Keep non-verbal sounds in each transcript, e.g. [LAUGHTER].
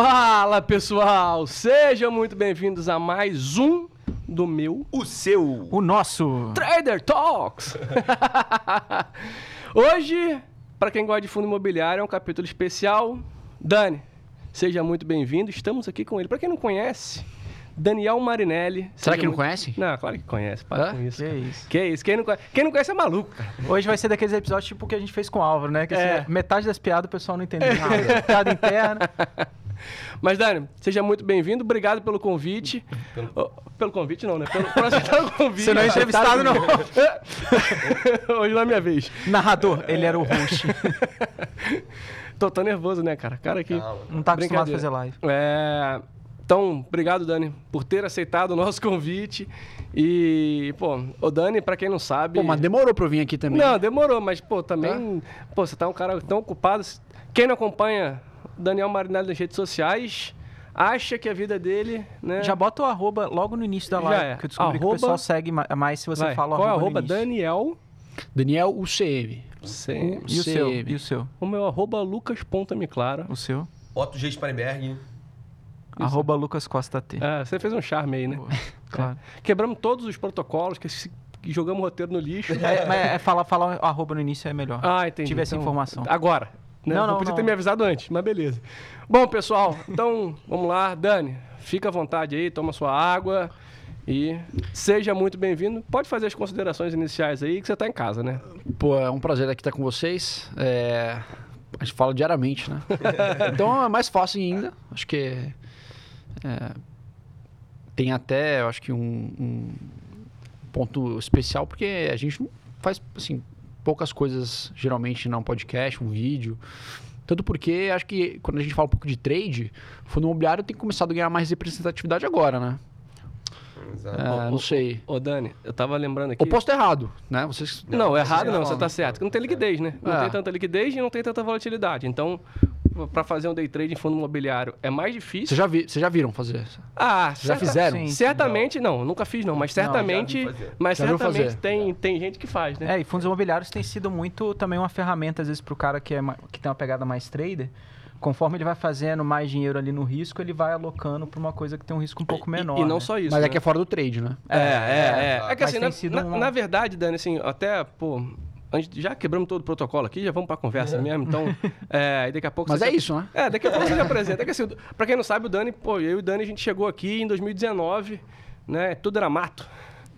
Fala pessoal, sejam muito bem-vindos a mais um do meu O seu. O nosso. Trader Talks. [LAUGHS] Hoje, para quem gosta de fundo imobiliário, é um capítulo especial. Dani, seja muito bem-vindo. Estamos aqui com ele. Para quem não conhece, Daniel Marinelli. Será que não muito- conhece? Não, claro que conhece. Para Hã? com isso. Que cara. isso. Que isso. Quem não, conhece, quem não conhece é maluco, cara. Hoje vai ser daqueles episódios tipo que a gente fez com o Álvaro, né? Que assim, É. metade das piadas o pessoal não entendeu [LAUGHS] nada. Piada interna. [LAUGHS] Mas, Dani, seja muito bem-vindo. Obrigado pelo convite. Pelo, pelo convite, não, né? Pelo, por aceitar o convite. Você não é entrevistado, não. [LAUGHS] Hoje não é minha vez. Narrador, ele era o host. Tô tão nervoso, né, cara? Cara aqui. Calma. Não tá acostumado a fazer live. É, Então, obrigado, Dani, por ter aceitado o nosso [LAUGHS] convite. E, pô, o Dani, pra quem não sabe. Pô, mas demorou pra eu vir aqui também. Não, demorou, mas, pô, também. Pô, você tá um cara tão ocupado. Quem não acompanha Daniel Marinelli nas redes sociais acha que a vida dele, né? Já bota o arroba logo no início da Já live. é. Que eu descobri que Arroba- o pessoal segue ma- mais se você Vai. fala o Qual é o arroba, arroba? no início. Daniel. Daniel UCM. Sim. E o seu? E o seu? O meu arroba lucas.miclara. O seu? Otto G. Spanberg. Arroba Lucas Costa T. É, você fez um charme aí, né? Boa. [LAUGHS] Claro. Quebramos todos os protocolos, que se- jogamos o roteiro no lixo. É, mas é falar, falar o arroba no início é melhor. Ah, entendi. Tive essa informação. Agora. Né? Não, Não, não, podia não. ter me avisado antes, mas beleza. Bom, pessoal, então vamos lá. Dani, fica à vontade aí, toma sua água e seja muito bem-vindo. Pode fazer as considerações iniciais aí, que você está em casa, né? Pô, é um prazer aqui estar com vocês. É, A gente fala diariamente, né? [LAUGHS] então é mais fácil ainda. Acho que é, tem até, eu acho que um, um ponto especial, porque a gente não faz, assim, poucas coisas geralmente num podcast, um vídeo. Tanto porque acho que quando a gente fala um pouco de trade, o fundo imobiliário tem começado a ganhar mais representatividade agora, né? Exato. É, não sei. Ô, Dani, eu tava lembrando aqui. Eu posso estar errado, né? Vocês Não, errado não, você tá certo. que Não tem liquidez, né? Não É. tem tanta liquidez e não tem tanta volatilidade. Então, para fazer um day trade em fundo imobiliário é mais difícil. Vocês já, vi, já viram fazer? Ah, Já certa- fizeram? Sim. Certamente, não. nunca fiz não, mas certamente, já fazer. mas Já certamente fazer? tem, tem gente que faz, né? É, e fundos imobiliários tem sido muito também uma ferramenta, às vezes, para o cara que, é, que tem uma pegada mais trader. Conforme ele vai fazendo mais dinheiro ali no risco, ele vai alocando para uma coisa que tem um risco um pouco menor. E, e não né? só isso. Mas né? é que é fora do trade, né? É, é, é. exato. É que Mas assim, na, sido na- uma- na verdade, Dani, assim, até, pô, gente já quebramos todo o protocolo aqui, já vamos pra conversa mesmo, então, [LAUGHS] é, daqui a pouco... Mas é se- isso, né? É, daqui a pouco você se [LAUGHS] apresenta. É que assim, pra quem não sabe, o Dani, pô, eu e o Dani, a gente chegou aqui em 2019, né, tudo era mato.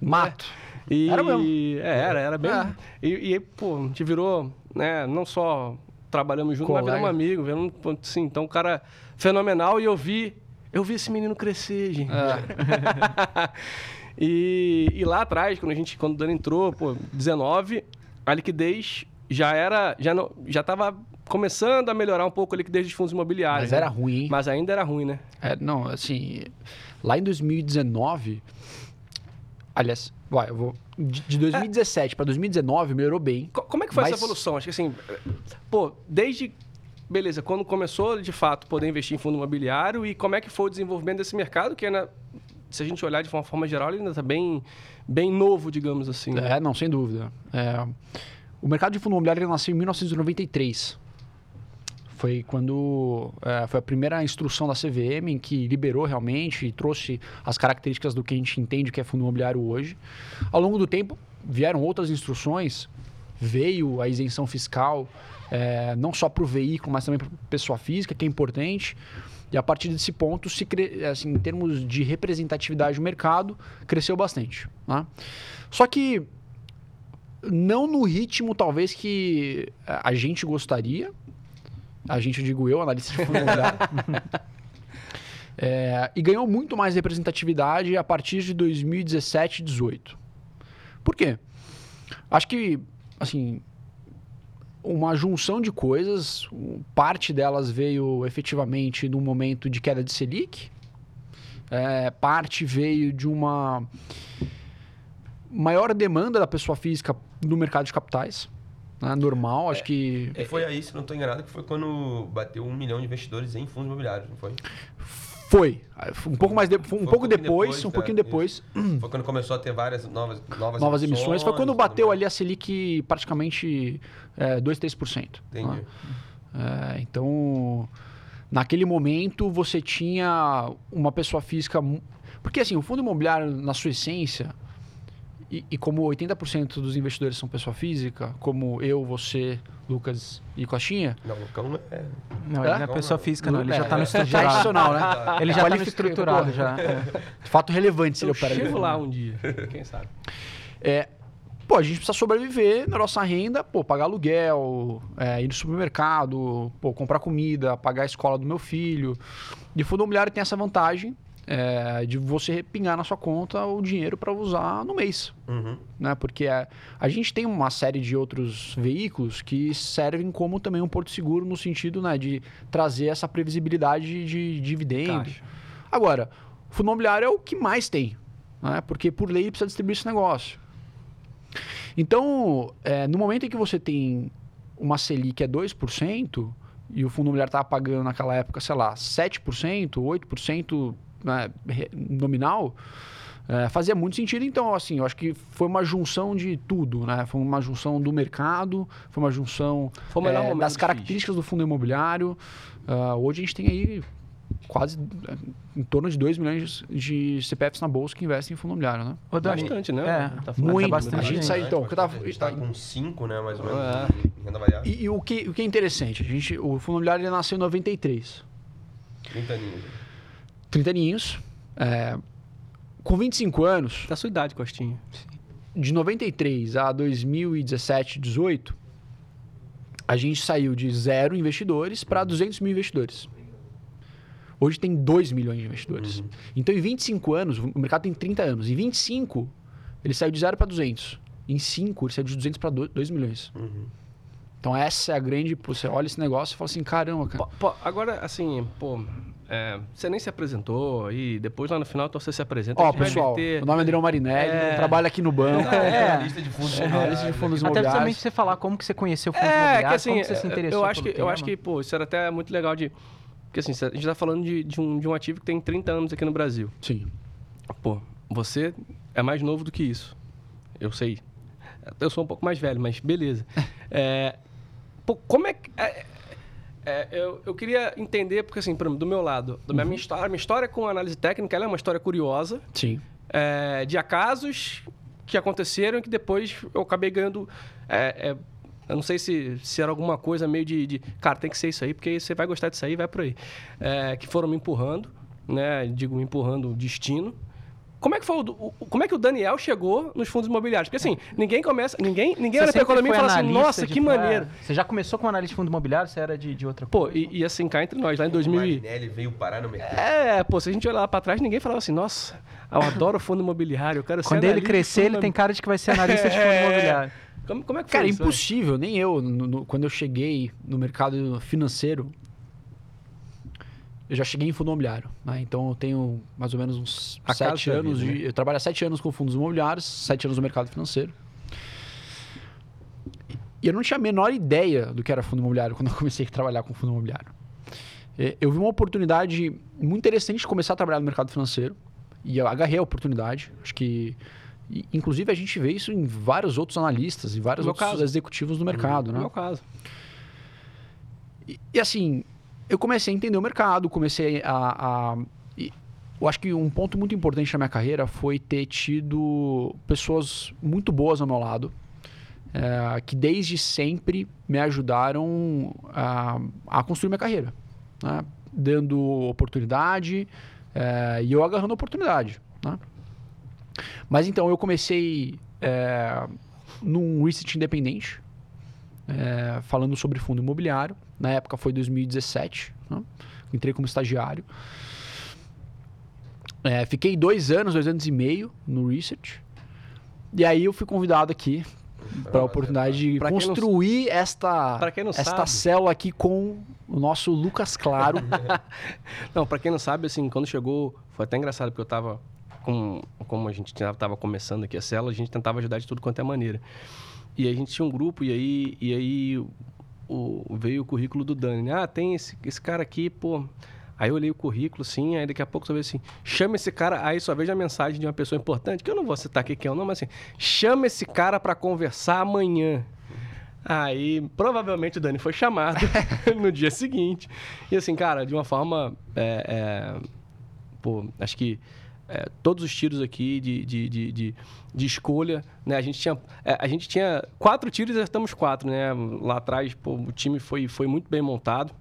Mato. E, Era mesmo. É, era, era bem... É. E, e pô, a gente virou, né, não só trabalhamos juntos, mas Colega. viramos amigo, viramos, assim, então, um cara fenomenal e eu vi... Eu vi esse menino crescer, gente. É. [LAUGHS] e, e lá atrás, quando a gente, quando o Dani entrou, pô, 19, a liquidez já era, já não, já estava começando a melhorar um pouco a liquidez dos fundos imobiliários. Mas era né? ruim, hein? Mas ainda era ruim, né? É, não, assim, lá em 2019, aliás, vai, eu vou de, de 2017 pra 2019 melhorou bem. Co- Como é que foi Mas- essa evolução? Acho que assim, pô, desde beleza, quando começou de fato poder investir em fundo imobiliário e como é que foi o desenvolvimento desse mercado que ainda, se a gente olhar de uma forma geral, ele ainda está bem, bem novo, digamos assim. né? É, não, sem dúvida. É, o mercado de fundo imobiliário nasceu em 1993. Foi quando é, foi a primeira instrução da CVM em que liberou realmente e trouxe as características do que a gente entende que é fundo imobiliário hoje. Ao longo do tempo vieram outras instruções, veio a isenção fiscal, é, não só para o veículo, mas também para pessoa física, que é importante. E a partir desse ponto, se cre... assim, em termos de representatividade do mercado, cresceu bastante. né? Só que não no ritmo, talvez, que a gente gostaria. A gente, eu digo eu, analista de fundo imobiliário. [LAUGHS] É, e ganhou muito mais representatividade a partir de 2017 e 2018. Por quê? Acho que, assim, uma junção de coisas, parte delas veio efetivamente no momento de queda de Selic, é, parte veio de uma maior demanda da pessoa física no mercado de capitais, né? normal, acho que E foi aí, se não estou enganado, que foi quando bateu um milhão de investidores em fundos imobiliários, não foi? Foi um pouco mais de, um um pouco depois, depois, um é, pouquinho isso. depois Foi quando começou a ter várias novas novas, novas emissões, foi quando bateu ali a Selic praticamente é, 2, 3%. Entendi. né? É, então, naquele momento você tinha uma pessoa física. Porque assim, o fundo imobiliário, na sua essência, e, e como 80% dos investidores são pessoa física, como eu, você, Lucas e Coxinha, Não, o cão é. Não, É? ele não é pessoa física, não. Ele já tá no é estruturado. tradicional, né? Ele já tá no estruturado, já. É. Fato relevante se ele Eu opera chego lá um dia, quem sabe. É, pô, a gente precisa sobreviver na nossa renda, pô, pagar aluguel, é, ir no supermercado, pô, comprar comida, pagar a escola do meu filho. E o fundo imobiliário tem essa vantagem é, de você repingar na sua conta o dinheiro para usar no mês. Uhum. Né? Porque é, a gente tem uma série de outros veículos que servem como também um porto seguro no sentido né, de trazer essa previsibilidade de dividendo. Caixa. Agora, o fundo imobiliário é o que mais tem, né? porque por lei ele precisa distribuir esse negócio. Então, é, no momento em que você tem uma Selic que é 2%, e o fundo imobiliário estava pagando naquela época, sei lá, 7%, 8% né, nominal, é, fazia muito sentido. Então, assim, eu acho que foi uma junção de tudo, né? Foi uma junção do mercado, foi uma junção Foi é, das características do fundo imobiliário. Ah, hoje a gente tem aí quase é, em torno de 2 milhões de CPFs na bolsa que investem em fundo imobiliário, né? Ô, Dani, Bastante, né? É, Tá muito. bastante a gente sai, então, que tava, A gente tá com 5, né? Mais ou menos, É. em renda variável. e, e o, que, o que é interessante, a gente, o fundo imobiliário ele nasceu em 93. 30 aninhos. 30 aninhos. é, com 25 anos, Da sua idade, Costinha. de 93 a 2017, 18, a gente saiu de zero investidores para 200 mil investidores. Hoje tem 2 milhões de investidores. Então, em 25 anos, o mercado tem 30 anos. Em 25, ele saiu de zero para 200. Em 5, ele saiu de 200 para 2 milhões. Uhum. Então, essa é a grande... Você olha esse negócio e fala assim, caramba, cara. Pô, pô, agora, assim, pô, é, você nem se apresentou e depois lá no final então você se apresenta. Ó, vai pessoal, meter- meu nome é Adriano Marinelli, É. trabalho aqui no banco. É. lista de fundos Analista de fundos Até imobiliários. justamente você falar como que você conheceu o fundo É, imobiliário, que assim, como que você se é, interessou eu acho que, eu acho tema. que, pô, isso era até muito legal de... Porque assim, a gente tá falando de, de um, de um ativo que tem 30 anos aqui no Brasil. Sim. Pô, você é mais novo do que isso. Eu sei. Eu sou um pouco mais velho, mas beleza. [LAUGHS] É, pô, como é que. é, é, eu, eu queria entender, porque assim, exemplo, do meu lado, da minha, minha história, a minha história com análise técnica ela é uma história curiosa, Sim. é, de acasos que aconteceram e que depois eu acabei ganhando. é, é, eu não sei se, se era alguma coisa meio de, de, Cara, tem que ser isso aí, porque você vai gostar disso aí, vai por aí. É, que foram me empurrando, né? Digo, me empurrando o destino. Como é que foi o, o- como é que o Daniel chegou nos fundos imobiliários? Porque assim, ninguém começa, ninguém, ninguém Você olha para sempre economia e fala assim, nossa, que maneiro. é, Você já começou como analista de fundo imobiliário, você era de, de outra Pô, coisa? e, e assim, cá entre nós, lá em O 2000 e- Marinelli veio parar no mercado. É, pô, se a gente olhar lá pra trás, ninguém falava assim, nossa, eu adoro fundo imobiliário, eu quero ser Quando ele analista de crescer, ele tem cara de que vai ser analista de [LAUGHS] fundo É. imobiliário. Como, como é que foi Cara, isso? impossível. Nem eu, no- no- quando eu cheguei no mercado financeiro, eu já cheguei em fundo imobiliário. né? Então eu tenho mais ou menos uns A sete anos. vida, de, né? Eu trabalho há sete anos com fundos imobiliários, sete anos no mercado financeiro. E eu não tinha a menor ideia do que era fundo imobiliário quando eu comecei a trabalhar com fundo imobiliário. É, Eu vi uma oportunidade muito interessante de começar a trabalhar no mercado financeiro. E eu agarrei a oportunidade. Acho que. Inclusive, a gente vê isso em vários outros analistas e vários outros caso. executivos do mercado, No né? meu caso. E, e, assim, eu comecei a entender o mercado, comecei a. a- eu acho que um ponto muito importante na minha carreira foi ter tido pessoas muito boas ao meu lado, eh, que desde sempre me ajudaram a, a construir minha carreira, né? dando oportunidade eh, e eu agarrando oportunidade. né? Mas então eu comecei eh, num research independente, é, falando sobre fundo imobiliário. Na época foi 2017. né? Entrei como estagiário. É, fiquei dois anos, dois anos e meio no research. E aí eu fui convidado aqui para a oportunidade de Pra quem não- construir esta, Pra quem não esta sabe- célula aqui com o nosso Lucas Claro. [LAUGHS] Não, pra quem não sabe, assim, quando chegou, foi até engraçado, porque eu tava com, como a gente tinha- tava começando aqui a célula, a gente tentava ajudar de tudo quanto é maneira. E a gente tinha um grupo, e aí, e aí o, veio o currículo do Dani, né? Ah, tem esse, esse cara aqui, pô... Aí eu olhei o currículo, assim, aí daqui a pouco só vejo assim, chama esse cara, aí só vejo a mensagem de uma pessoa importante, que eu não vou citar aqui quem é o nome, mas assim, chama esse cara pra conversar amanhã. Aí, provavelmente, o Dani foi chamado [LAUGHS] no dia seguinte. E assim, cara, de uma forma. é, é, pô, acho que é, todos os tiros aqui de, de, de, de, de escolha, né? A gente tinha, é, a gente tinha quatro tiros e acertamos quatro, né? Lá atrás, pô, o time foi, foi muito bem montado.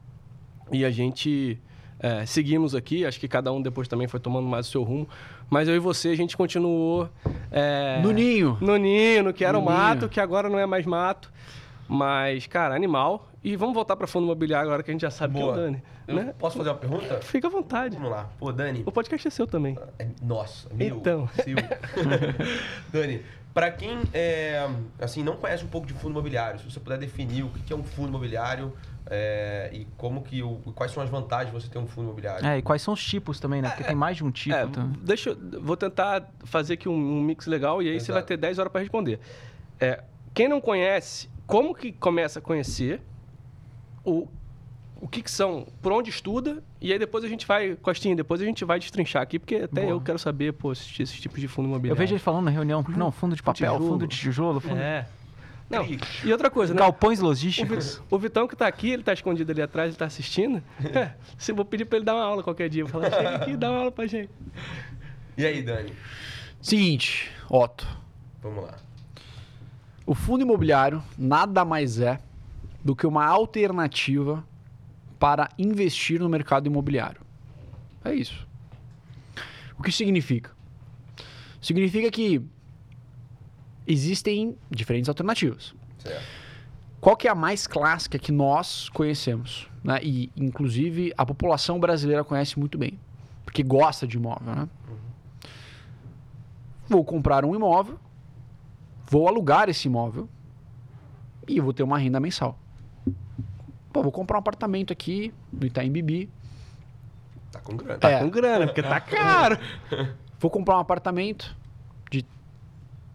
E a gente é, seguimos aqui, acho que cada um depois também foi tomando mais o seu rumo. Mas eu e você, a gente continuou. é, No ninho. no Nino, que era o No mato, Ninho. que agora não é mais mato. Mas, cara, animal. E vamos voltar para fundo imobiliário agora que a gente já sabe Boa. que é o Dani. Né? Posso fazer uma pergunta? Fica à vontade. Vamos lá. Pô, Dani. O podcast é seu também. É, Nossa, meu. Então. Seu. [LAUGHS] Dani, pra quem é, assim, não conhece um pouco de fundo imobiliário, se você puder definir o que é um fundo imobiliário é, e como que o, quais são as vantagens de você ter um fundo imobiliário. É, e quais são os tipos também, né? Porque tem mais de um tipo. É, então. deixa eu, vou tentar fazer aqui um, um mix legal e aí você Exato. vai ter 10 horas para responder. É, quem não conhece, como que começa a conhecer o, o que, que são, por onde estuda, e aí depois a gente vai, Costinha, depois a gente vai destrinchar aqui, porque até Boa. eu quero saber, pô, esses, esses tipos de fundo Eu imobiliário. vejo ele falando na reunião, não, fundo de papel, tijolo. fundo de tijolo, fundo... É. Não, e outra coisa, né? galpões O, logísticos. O Vitão que tá aqui, ele tá escondido ali atrás, ele tá assistindo. É, [LAUGHS] se eu vou pedir pra ele dar uma aula qualquer dia, eu vou falar, chega aqui e dá uma aula pra gente. E aí, Dani? Seguinte, Otto. Vamos lá. O fundo imobiliário nada mais é do que uma alternativa para investir no mercado imobiliário. É isso. O que significa? Significa que existem diferentes alternativas. Certo. Qual que é a mais clássica que nós conhecemos? Né? E, inclusive, a população brasileira conhece muito bem. Porque gosta de imóvel, né? Vou comprar um imóvel, vou alugar esse imóvel e eu vou ter uma renda mensal. Pô, vou comprar um apartamento aqui no Itaim Bibi. Tá com grana. Tá É. com grana, porque tá [LAUGHS] caro. Vou comprar um apartamento de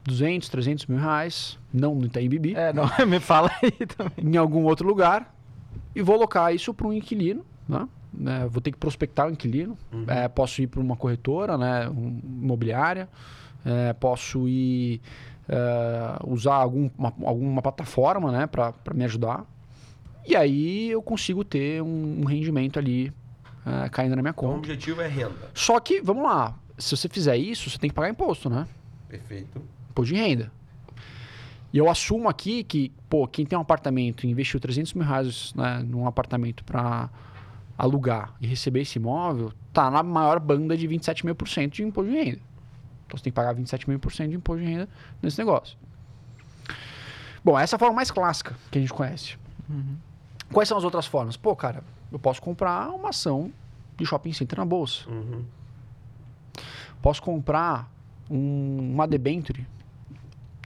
200, 300 mil reais, não no Itaim Bibi. É, não, [LAUGHS] me fala aí também. em algum outro lugar e vou alocar isso para um inquilino, né? É, vou ter que prospectar o inquilino. É, posso ir para uma corretora, né? um- imobiliária. É, posso ir é, usar algum, uma, alguma plataforma, né? Para me ajudar. E aí eu consigo ter um, um rendimento ali é, caindo na minha Então, o conta. objetivo é renda. Só que, vamos lá, se você fizer isso, você tem que pagar imposto, né? Perfeito. imposto de renda. E eu assumo aqui que, pô, quem tem um apartamento e investiu 300 mil reais né, num apartamento para alugar e receber esse imóvel, tá na maior banda de 27 mil por cento de imposto de renda. Então você tem que pagar 27 mil por cento de imposto de renda nesse negócio. Bom, essa é a forma mais clássica que a gente conhece. Quais são as outras formas? Pô, cara, eu posso comprar uma ação de shopping center na bolsa. Uhum. Posso comprar um, uma debenture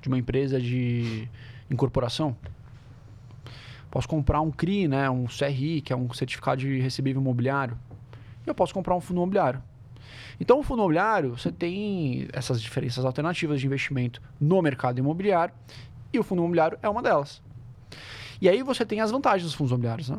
de uma empresa de incorporação. Posso comprar um CRI, né, um CRI, que é um certificado de recebível imobiliário. E eu posso comprar um fundo imobiliário. Então, o fundo imobiliário, você tem essas diferenças alternativas de investimento no mercado imobiliário e o fundo imobiliário é uma delas. E aí você tem as vantagens dos fundos imobiliários, né?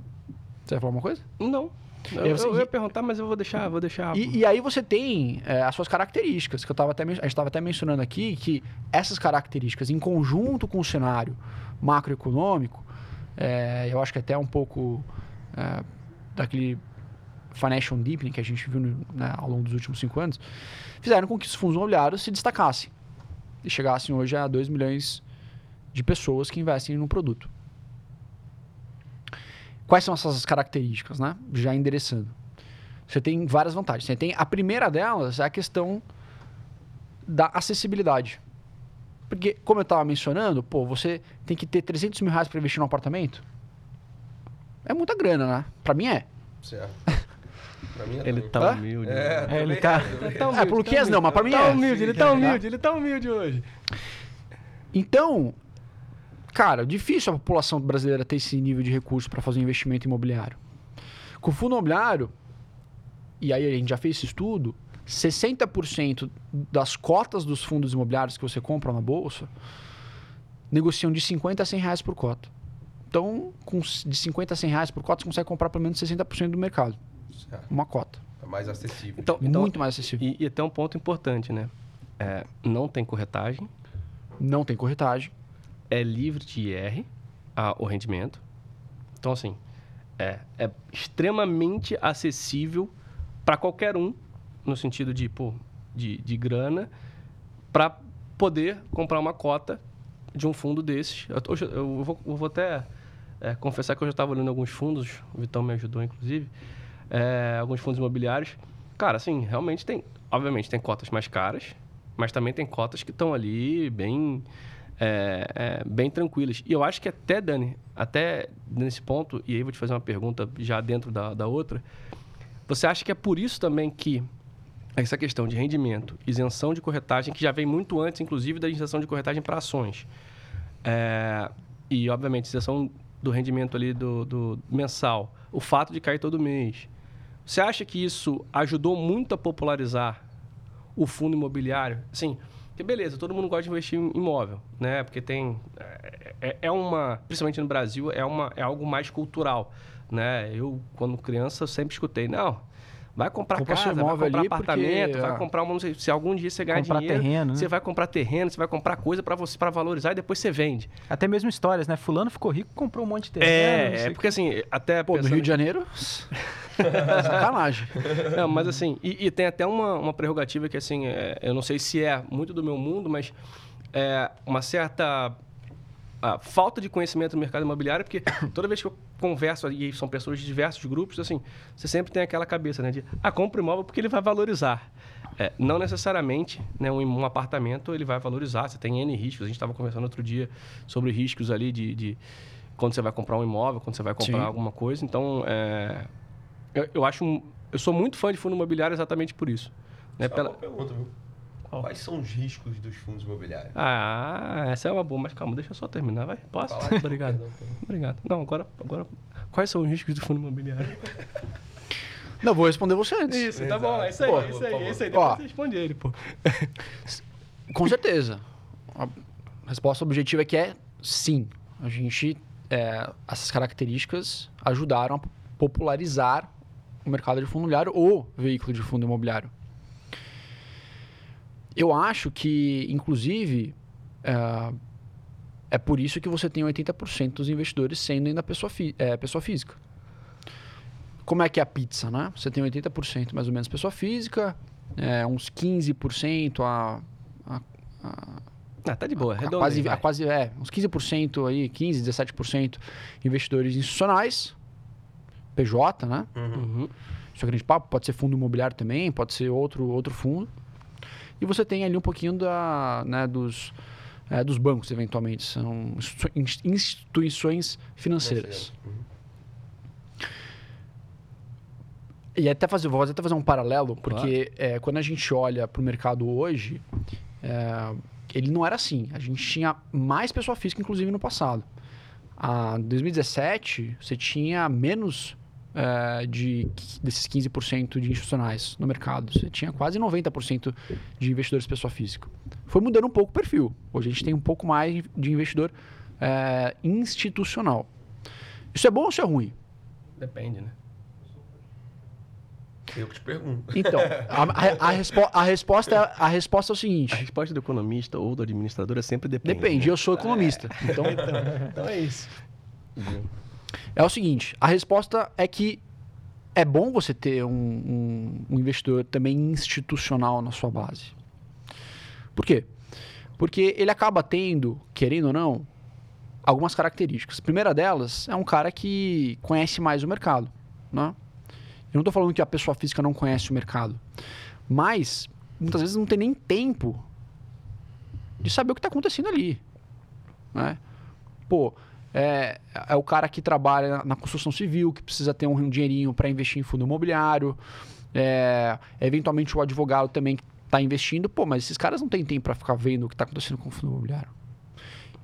Você vai falar uma coisa? Não. Eu, você- eu ia perguntar, mas eu vou deixar, vou deixar. E, e aí você tem é, as suas características, que eu tava até, a gente estava até mencionando aqui, que essas características, em conjunto com o cenário macroeconômico, é, eu acho que até um pouco é, daquele financial deepening que a gente viu né, ao longo dos últimos cinco anos, fizeram com que os fundos imobiliários se destacassem e chegassem hoje a 2 milhões de pessoas que investem no produto. Quais são essas características, né? Já endereçando. Você tem várias vantagens. Você tem a primeira delas é a questão da acessibilidade. Porque, como eu estava mencionando, pô, você tem que ter 300 mil reais para investir num apartamento. É muita grana, né? Para mim é. Certo. [LAUGHS] Pra mim é Ele também. tá humilde. É, né? ele é, tá- também Ele é. tá humilde, É, pro tá Luquinhas não, mas pra mim tá é. humilde, ele tá Tá? humilde, ele tá humilde hoje. Então, cara, difícil a população brasileira ter esse nível de recurso para fazer um investimento imobiliário. Com o fundo imobiliário, e aí a gente já fez esse estudo, 60% das cotas dos fundos imobiliários que você compra na bolsa negociam de 50 a 100 reais por cota. Então, com, de 50 a 100 reais por cota, você consegue comprar pelo menos 60% do mercado. Certo. Uma cota. É mais acessível. Então, então Muito mais acessível. e, e até um ponto importante, né? É, não tem corretagem, Não tem corretagem. é livre de IR. a- o rendimento. Então, assim, é, é extremamente acessível para qualquer um, no sentido de, pô, de, de grana, para poder comprar uma cota de um fundo desses. Eu, tô- eu vou, eu vou até é, confessar que eu já estava olhando alguns fundos, o Vitão me ajudou, inclusive, é, alguns fundos imobiliários. Cara, assim, realmente tem. Obviamente, tem cotas mais caras, mas também tem cotas que estão ali bem. é, é, bem tranquilas. E eu acho que até, Dani, até nesse ponto, e aí vou te fazer uma pergunta já dentro da, da outra. Você acha que é por isso também que essa questão de rendimento, isenção de corretagem, que já vem muito antes, inclusive, da isenção de corretagem para ações. É, e, obviamente, isenção do rendimento ali do, do mensal. O fato de cair todo mês. Você acha que isso ajudou muito a popularizar o fundo imobiliário? Assim, que beleza, todo mundo gosta de investir em imóvel, né? Porque tem... É, é- é uma... Principalmente no Brasil, é, uma, é algo mais cultural, né? Eu, quando criança, sempre escutei, não... Vai comprar Compra casa, vai comprar ali porque, apartamento, vai é. comprar uma... não sei, Se algum dia você ganhar Comprar dinheiro, terreno, né? você vai comprar terreno, você vai comprar coisa para você para valorizar e depois você vende. Até mesmo histórias, né? Fulano ficou rico, comprou um monte de terreno. É, é porque assim, até Pô, no pensando- Rio de Janeiro, [LAUGHS] [LAUGHS] sacanagem. Não, mas assim, e, e tem até uma, uma prerrogativa que assim, é, eu não sei se é muito do meu mundo, mas é uma certa falta de conhecimento do mercado imobiliário, porque [COUGHS] toda vez que eu converso, e são pessoas de diversos grupos, assim, você sempre tem aquela cabeça, né, de, ah, compra imóvel porque ele vai valorizar. É, não necessariamente, né, um, um apartamento ele vai valorizar, você tem N riscos, a gente estava conversando outro dia sobre riscos ali de, de quando você vai comprar um imóvel, quando você vai comprar Sim. alguma coisa, então, é, eu, eu acho, um- eu sou muito fã de fundo imobiliário exatamente por isso. Né, Só pela- uma pergunta, viu? Quais são os riscos dos fundos imobiliários? Ah, essa é uma boa, mas calma, deixa eu só terminar, vai. Posso? Fala. Obrigado. Perdão. Obrigado. Não, agora, agora. Quais são os riscos do fundo imobiliário? [LAUGHS] Não, vou responder você antes. Isso, tá bom, é isso aí, Pô, é isso aí, é isso aí. Depois Ó. você responde ele, pô. [LAUGHS] Com certeza. A resposta objetiva aqui é sim. A gente, é, essas características ajudaram a popularizar o mercado de fundo imobiliário ou veículo de fundo imobiliário. Eu acho que, inclusive, é, é por isso que você tem 80% dos investidores sendo ainda pessoa, é, pessoa física. Como é que é a pizza, né? Você tem 80% mais ou menos pessoa física, é, uns 15% a, a, a Ah, tá de boa, a redondo. quase, aí, a quase é, uns 15% aí, 15, 17% investidores institucionais, PJ, né? Uhum. Isso é grande papo, pode ser fundo imobiliário também, pode ser outro, outro fundo. E você tem ali um pouquinho da, né, dos, é, dos bancos, eventualmente. São institu- ins- instituições financeiras. Uhum. E até fazer, vou até fazer um paralelo, porque é, quando a gente olha para o mercado hoje, é, ele não era assim. A gente tinha mais pessoa física, inclusive, no passado. Ah, Em 2017, você tinha menos é, de, desses 15% de institucionais no mercado. Você tinha quase 90% de investidores pessoa física. Foi mudando um pouco o perfil. Hoje a gente tem um pouco mais de investidor é, institucional. Isso é bom ou isso é ruim? Depende, né? Eu que te pergunto. Então, a, a- a respo- a resposta, é- a resposta é o A seguinte: resposta do economista ou do administrador é sempre depende. depende, eu sou economista. Então, Então é isso. É o seguinte: a resposta é que é bom você ter um, um- um investidor também institucional na sua base. Por quê? Porque ele acaba tendo, querendo ou não, algumas características. A primeira delas é um cara que conhece mais o mercado. Né? Eu não estou falando que a pessoa física não conhece o mercado, mas muitas vezes não tem nem tempo de saber o que está acontecendo ali. Né? Pô, é, é o cara que trabalha na construção civil, que precisa ter um dinheirinho para investir em fundo imobiliário. É, eventualmente o advogado também está investindo. Pô, mas esses caras não têm tempo para ficar vendo o que está acontecendo com o fundo imobiliário.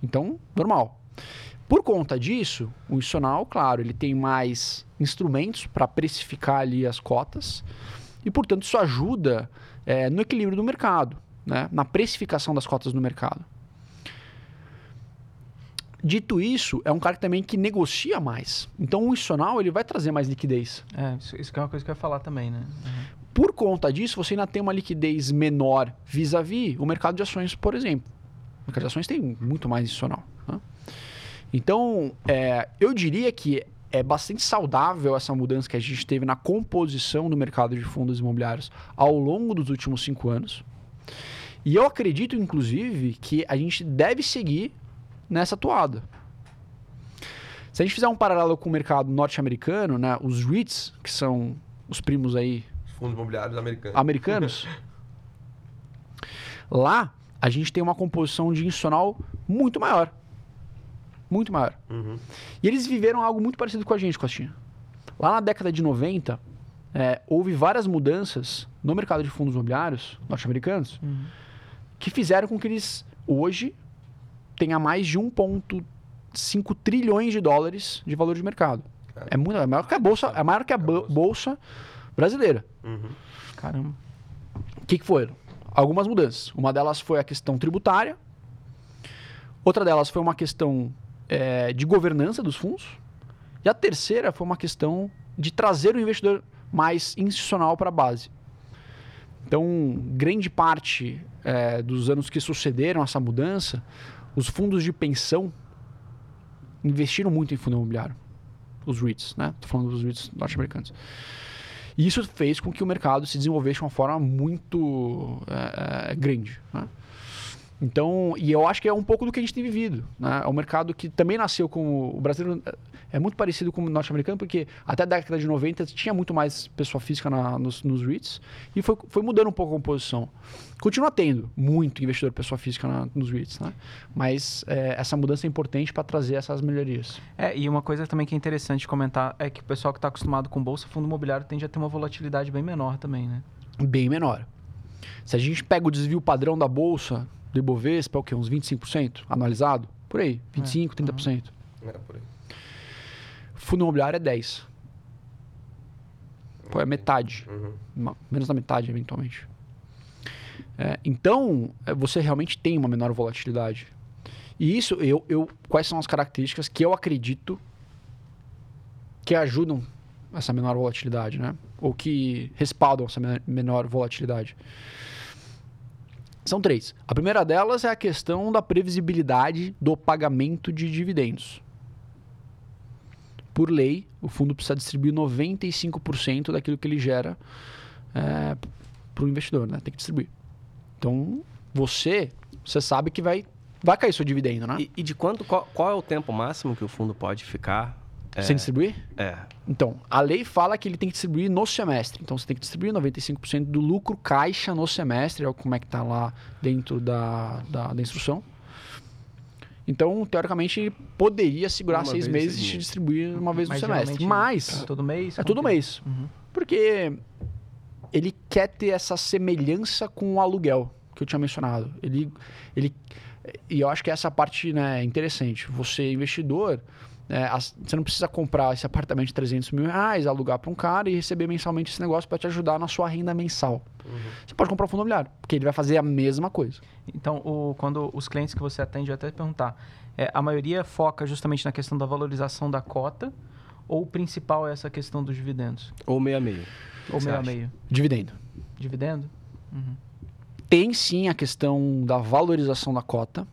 Então, normal. Por conta disso, o institucional, claro, ele tem mais instrumentos para precificar ali as cotas e, portanto, isso ajuda é, no equilíbrio do mercado, né? na precificação das cotas no mercado. Dito isso, é um cara que também que negocia mais. Então, o institucional ele vai trazer mais liquidez. É, isso, isso que é uma coisa que eu ia falar também, né? Por conta disso, você ainda tem uma liquidez menor vis-à-vis o mercado de ações, por exemplo. O mercado de ações tem muito mais institucional. né? Então, é, eu diria que é bastante saudável essa mudança que a gente teve na composição do mercado de fundos imobiliários ao longo dos últimos cinco anos. E eu acredito, inclusive, que a gente deve seguir nessa toada. Se a gente fizer um paralelo com o mercado norte-americano, né, os REITs, que são os primos aí Fundos imobiliários americanos. americanos, [LAUGHS] lá a gente tem uma composição de institucional muito maior. Muito maior. Uhum. E eles viveram algo muito parecido com a gente, Costinha. Lá na década de 90, é, houve várias mudanças no mercado de fundos imobiliários norte-americanos que fizeram com que eles, hoje, tenham mais de 1,5 trilhões de dólares de valor de mercado. Cara. É, muito, é maior que a bolsa, é maior que a bo- bolsa brasileira. Uhum. Caramba. O que, que foi? Algumas mudanças. Uma delas foi a questão tributária. Outra delas foi uma questão eh, de governança dos fundos. E a terceira foi uma questão de trazer o investidor mais institucional para a base. Então, grande parte eh, dos anos que sucederam essa mudança, os fundos de pensão investiram muito em fundo imobiliário. Os REITs, né? Estou falando dos REITs norte-americanos. E isso fez com que o mercado se desenvolvesse de uma forma muito eh, eh, grande. Né? Então, e eu acho que é um pouco do que a gente tem vivido. Né? É um mercado que também nasceu com o brasileiro. É muito parecido com o norte-americano, porque até a década de 90 tinha muito mais pessoa física na- nos, nos REITs e foi, foi mudando um pouco a composição. Continua tendo muito investidor pessoa física na- nos REITs, né? mas eh, essa mudança é importante para trazer essas melhorias. É, e uma coisa também que é interessante comentar é que o pessoal que está acostumado com bolsa, fundo imobiliário tende a ter uma volatilidade bem menor também, né? bem menor. Se a gente pega o desvio padrão da bolsa do Ibovespa, é o quê? Uns 25% anualizado? Por aí, 25%, 30%. É, por aí. Fundo imobiliário é 10%. Pô, é metade. Uhum. Menos da metade, eventualmente. É, então, é, você realmente tem uma menor volatilidade. E isso, eu, eu, quais são as características que eu acredito que ajudam essa menor volatilidade, né? Ou que respaldam essa me- menor volatilidade? São três. A primeira delas é a questão da previsibilidade do pagamento de dividendos. Por lei, o fundo precisa distribuir 95% daquilo que ele gera para o investidor, né? Tem que distribuir. Então, você, você sabe que vai, vai cair seu dividendo, né? E, e de quanto, qual, qual é o tempo máximo que o fundo pode ficar? É, Sem distribuir? é. Então, a lei fala que ele tem que distribuir no semestre. Então, você tem que distribuir 95% do lucro caixa no semestre, é como é que está lá dentro da, da, da instrução. Então, teoricamente, ele poderia segurar Uma seis meses e mês. distribuir uma vez no semestre. Mas, É todo mês? é todo que mês. Uhum. Porque ele quer ter essa semelhança com o aluguel que eu tinha mencionado. Ele, ele, e eu acho que essa parte né, é interessante. Você, investidor, é, você não precisa comprar esse apartamento de 300 mil reais, alugar para um cara e receber mensalmente esse negócio para te ajudar na sua renda mensal. Você pode comprar um fundo imobiliário, porque ele vai fazer a mesma coisa. Então, o- quando os clientes que você atende, eu até perguntar, é, a maioria foca justamente na questão da valorização da cota ou o principal é essa questão dos dividendos? Ou meio a meio. Ou meio a acha? meio? Dividendo. Dividendo? Uhum. Tem sim a questão da valorização da cota,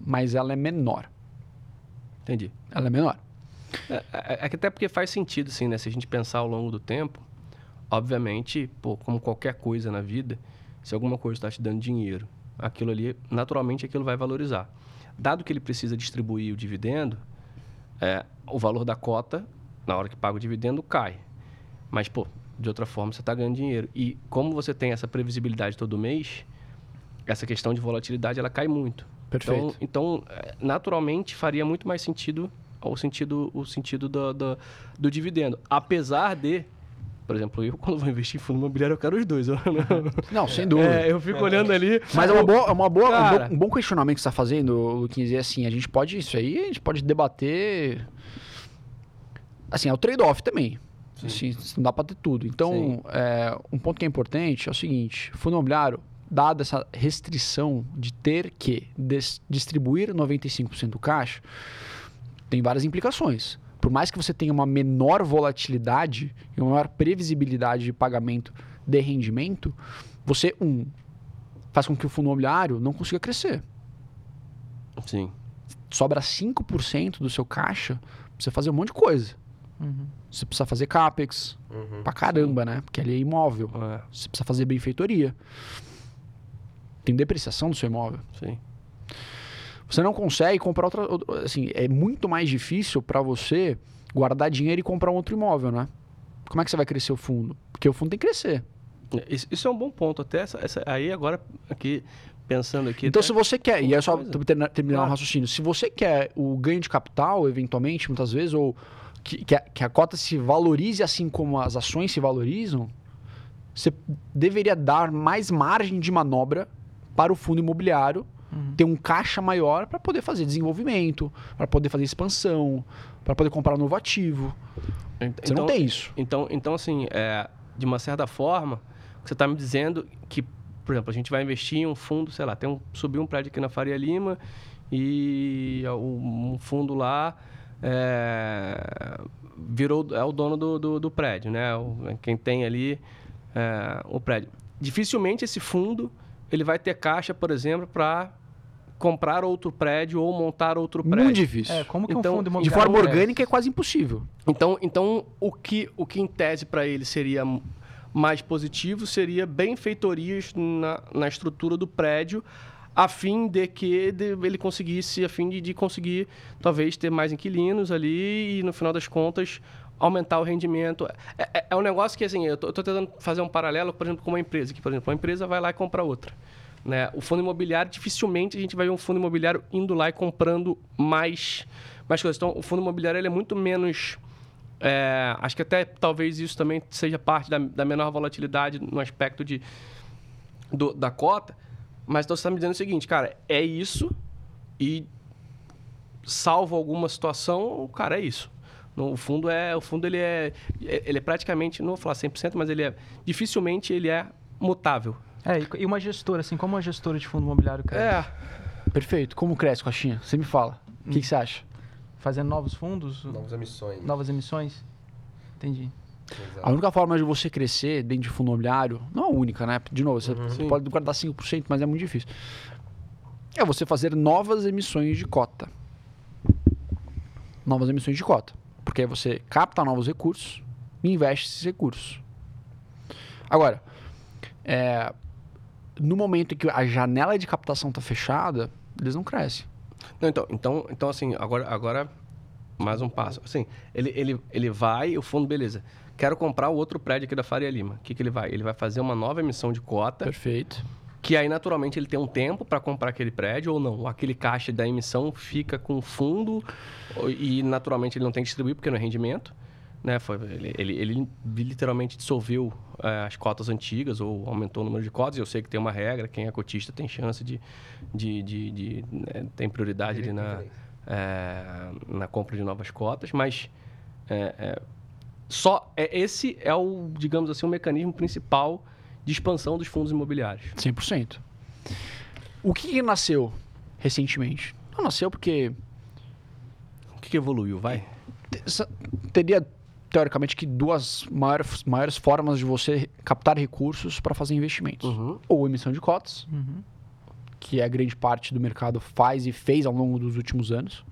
mas ela é menor. Entendi. Ela é menor. É, é- é que até porque faz sentido, assim, né? Se a gente pensar ao longo do tempo, obviamente, pô, como qualquer coisa na vida, se alguma coisa está te dando dinheiro, aquilo ali, naturalmente, aquilo vai valorizar. Dado que ele precisa distribuir o dividendo, é, o valor da cota, na hora que paga o dividendo, cai. Mas, pô, de outra forma, você está ganhando dinheiro. E como você tem essa previsibilidade todo mês, essa questão de volatilidade, ela cai muito. Perfeito. Então, então, eh, naturalmente, faria muito mais sentido o sentido, o sentido do, do, do dividendo. Apesar de, por exemplo, eu [LAUGHS] quando vou investir em fundo imobiliário, eu quero os dois. Eu, não- [LAUGHS] Não, sem dúvida. É, eu fico olhando ali. Mas é uma boa, é uma boa, um Cara. bom- um bom questionamento que você está fazendo, Luquinhas, e assim, a gente pode, isso aí, a gente pode debater, assim, é o trade-off também. Assim, não dá para ter tudo. Então, Sim. é, um ponto que é importante é o seguinte, fundo imobiliário, dada essa restrição de ter que des- distribuir 95% do caixa, tem várias implicações. Por mais que você tenha uma menor volatilidade e uma maior previsibilidade de pagamento de rendimento, você, um, faz com que o fundo imobiliário não consiga crescer. Sim. sobra 5% do seu caixa pra você fazer um monte de coisa. Uhum. Você precisa fazer CAPEX Uhum. pra caramba, né? Porque ali é imóvel. É, Você precisa fazer benfeitoria. Tem depreciação do seu imóvel. sim. Você não consegue comprar outra. Assim, é muito mais difícil para você guardar dinheiro e comprar um outro imóvel, né? Como é que você vai crescer o fundo? Porque o fundo tem que crescer. Isso, isso é um bom ponto. Até essa, essa- aí agora, aqui, pensando aqui. Então, se você quer, e é só coisa. terminar, terminar o Claro. raciocínio, se você quer o ganho de capital, eventualmente, muitas vezes, ou que, que, a, que a cota se valorize assim como as ações se valorizam, você deveria dar mais margem de manobra para o fundo imobiliário Uhum. ter um caixa maior para poder fazer desenvolvimento, para poder fazer expansão, para poder comprar um novo ativo. Ent- Você não tem isso. Então, então assim, é, de uma certa forma, você está me dizendo que, por exemplo, a gente vai investir em um fundo, sei lá, tem um, subiu um prédio aqui na Faria Lima e um um fundo lá é, virou é o dono do, do, do prédio, né? O- quem tem ali é, o prédio. Dificilmente esse fundo ele vai ter caixa, por exemplo, para comprar outro prédio ou montar outro prédio. Muito difícil. É, como que Então, um fundo de imobiliário forma cresce? orgânica é quase impossível. Então, então o, que, o que em tese para ele seria mais positivo seria benfeitorias na, na estrutura do prédio, a fim de que ele conseguisse, a fim de, de conseguir talvez ter mais inquilinos ali e no final das contas aumentar o rendimento. É, é- é um negócio que assim, eu estou tentando fazer um paralelo, por exemplo, com uma empresa, que por exemplo, uma empresa vai lá e compra outra. Né? O fundo imobiliário, dificilmente a gente vai ver um fundo imobiliário indo lá e comprando mais, mais coisas. Então, o fundo imobiliário ele é muito menos é, acho que até talvez isso também seja parte da, da menor volatilidade no aspecto de, do- da cota. Mas então você está me dizendo o seguinte, cara, é isso e salvo alguma situação, cara, é isso. No, o fundo é, o fundo ele é, ele é praticamente, não vou falar 100%, mas ele é dificilmente ele é mutável. É, e- uma gestora, assim, como uma gestora de fundo imobiliário cresce? É, Perfeito. Como cresce, Coxinha? Você me fala. O que, que você acha? Fazendo novos fundos, Novas emissões. novas emissões? Entendi. Exato. A única forma de você crescer dentro de fundo imobiliário, não a única, né? De novo, você Sim. pode guardar 5%, mas é muito difícil. É você fazer novas emissões de cota. Novas emissões de cota. Porque aí você capta novos recursos e investe esses recursos. Agora, é, no momento em que a janela de captação está fechada, eles não crescem. Não, então, então, então assim, agora, agora mais um passo. Assim, ele, ele, ele vai, o fundo, beleza. Quero comprar o outro prédio aqui da Faria Lima. O que, que ele vai? Ele vai fazer uma nova emissão de cota, Perfeito. Que aí naturalmente ele tem um tempo para comprar aquele prédio ou não. Aquele caixa da emissão fica com fundo e naturalmente ele não tem que distribuir porque não é rendimento. Né? Foi, ele, ele, ele literalmente dissolveu eh, as cotas antigas ou aumentou o número de cotas. Eu sei que tem uma regra, quem é cotista tem chance de. de, de, de, né, tem prioridade ali na, é, na compra de novas cotas, mas é, é, só é, esse é o, digamos assim, o mecanismo principal de expansão dos fundos imobiliários. 100%. O que, que nasceu recentemente? Não nasceu porque O que, que evoluiu, vai? teria, teoricamente, que duas maiores, maiores formas de você captar recursos para fazer investimentos. Uhum. Ou emissão de cotas, Uhum. que a grande parte do mercado faz e fez ao longo dos últimos anos.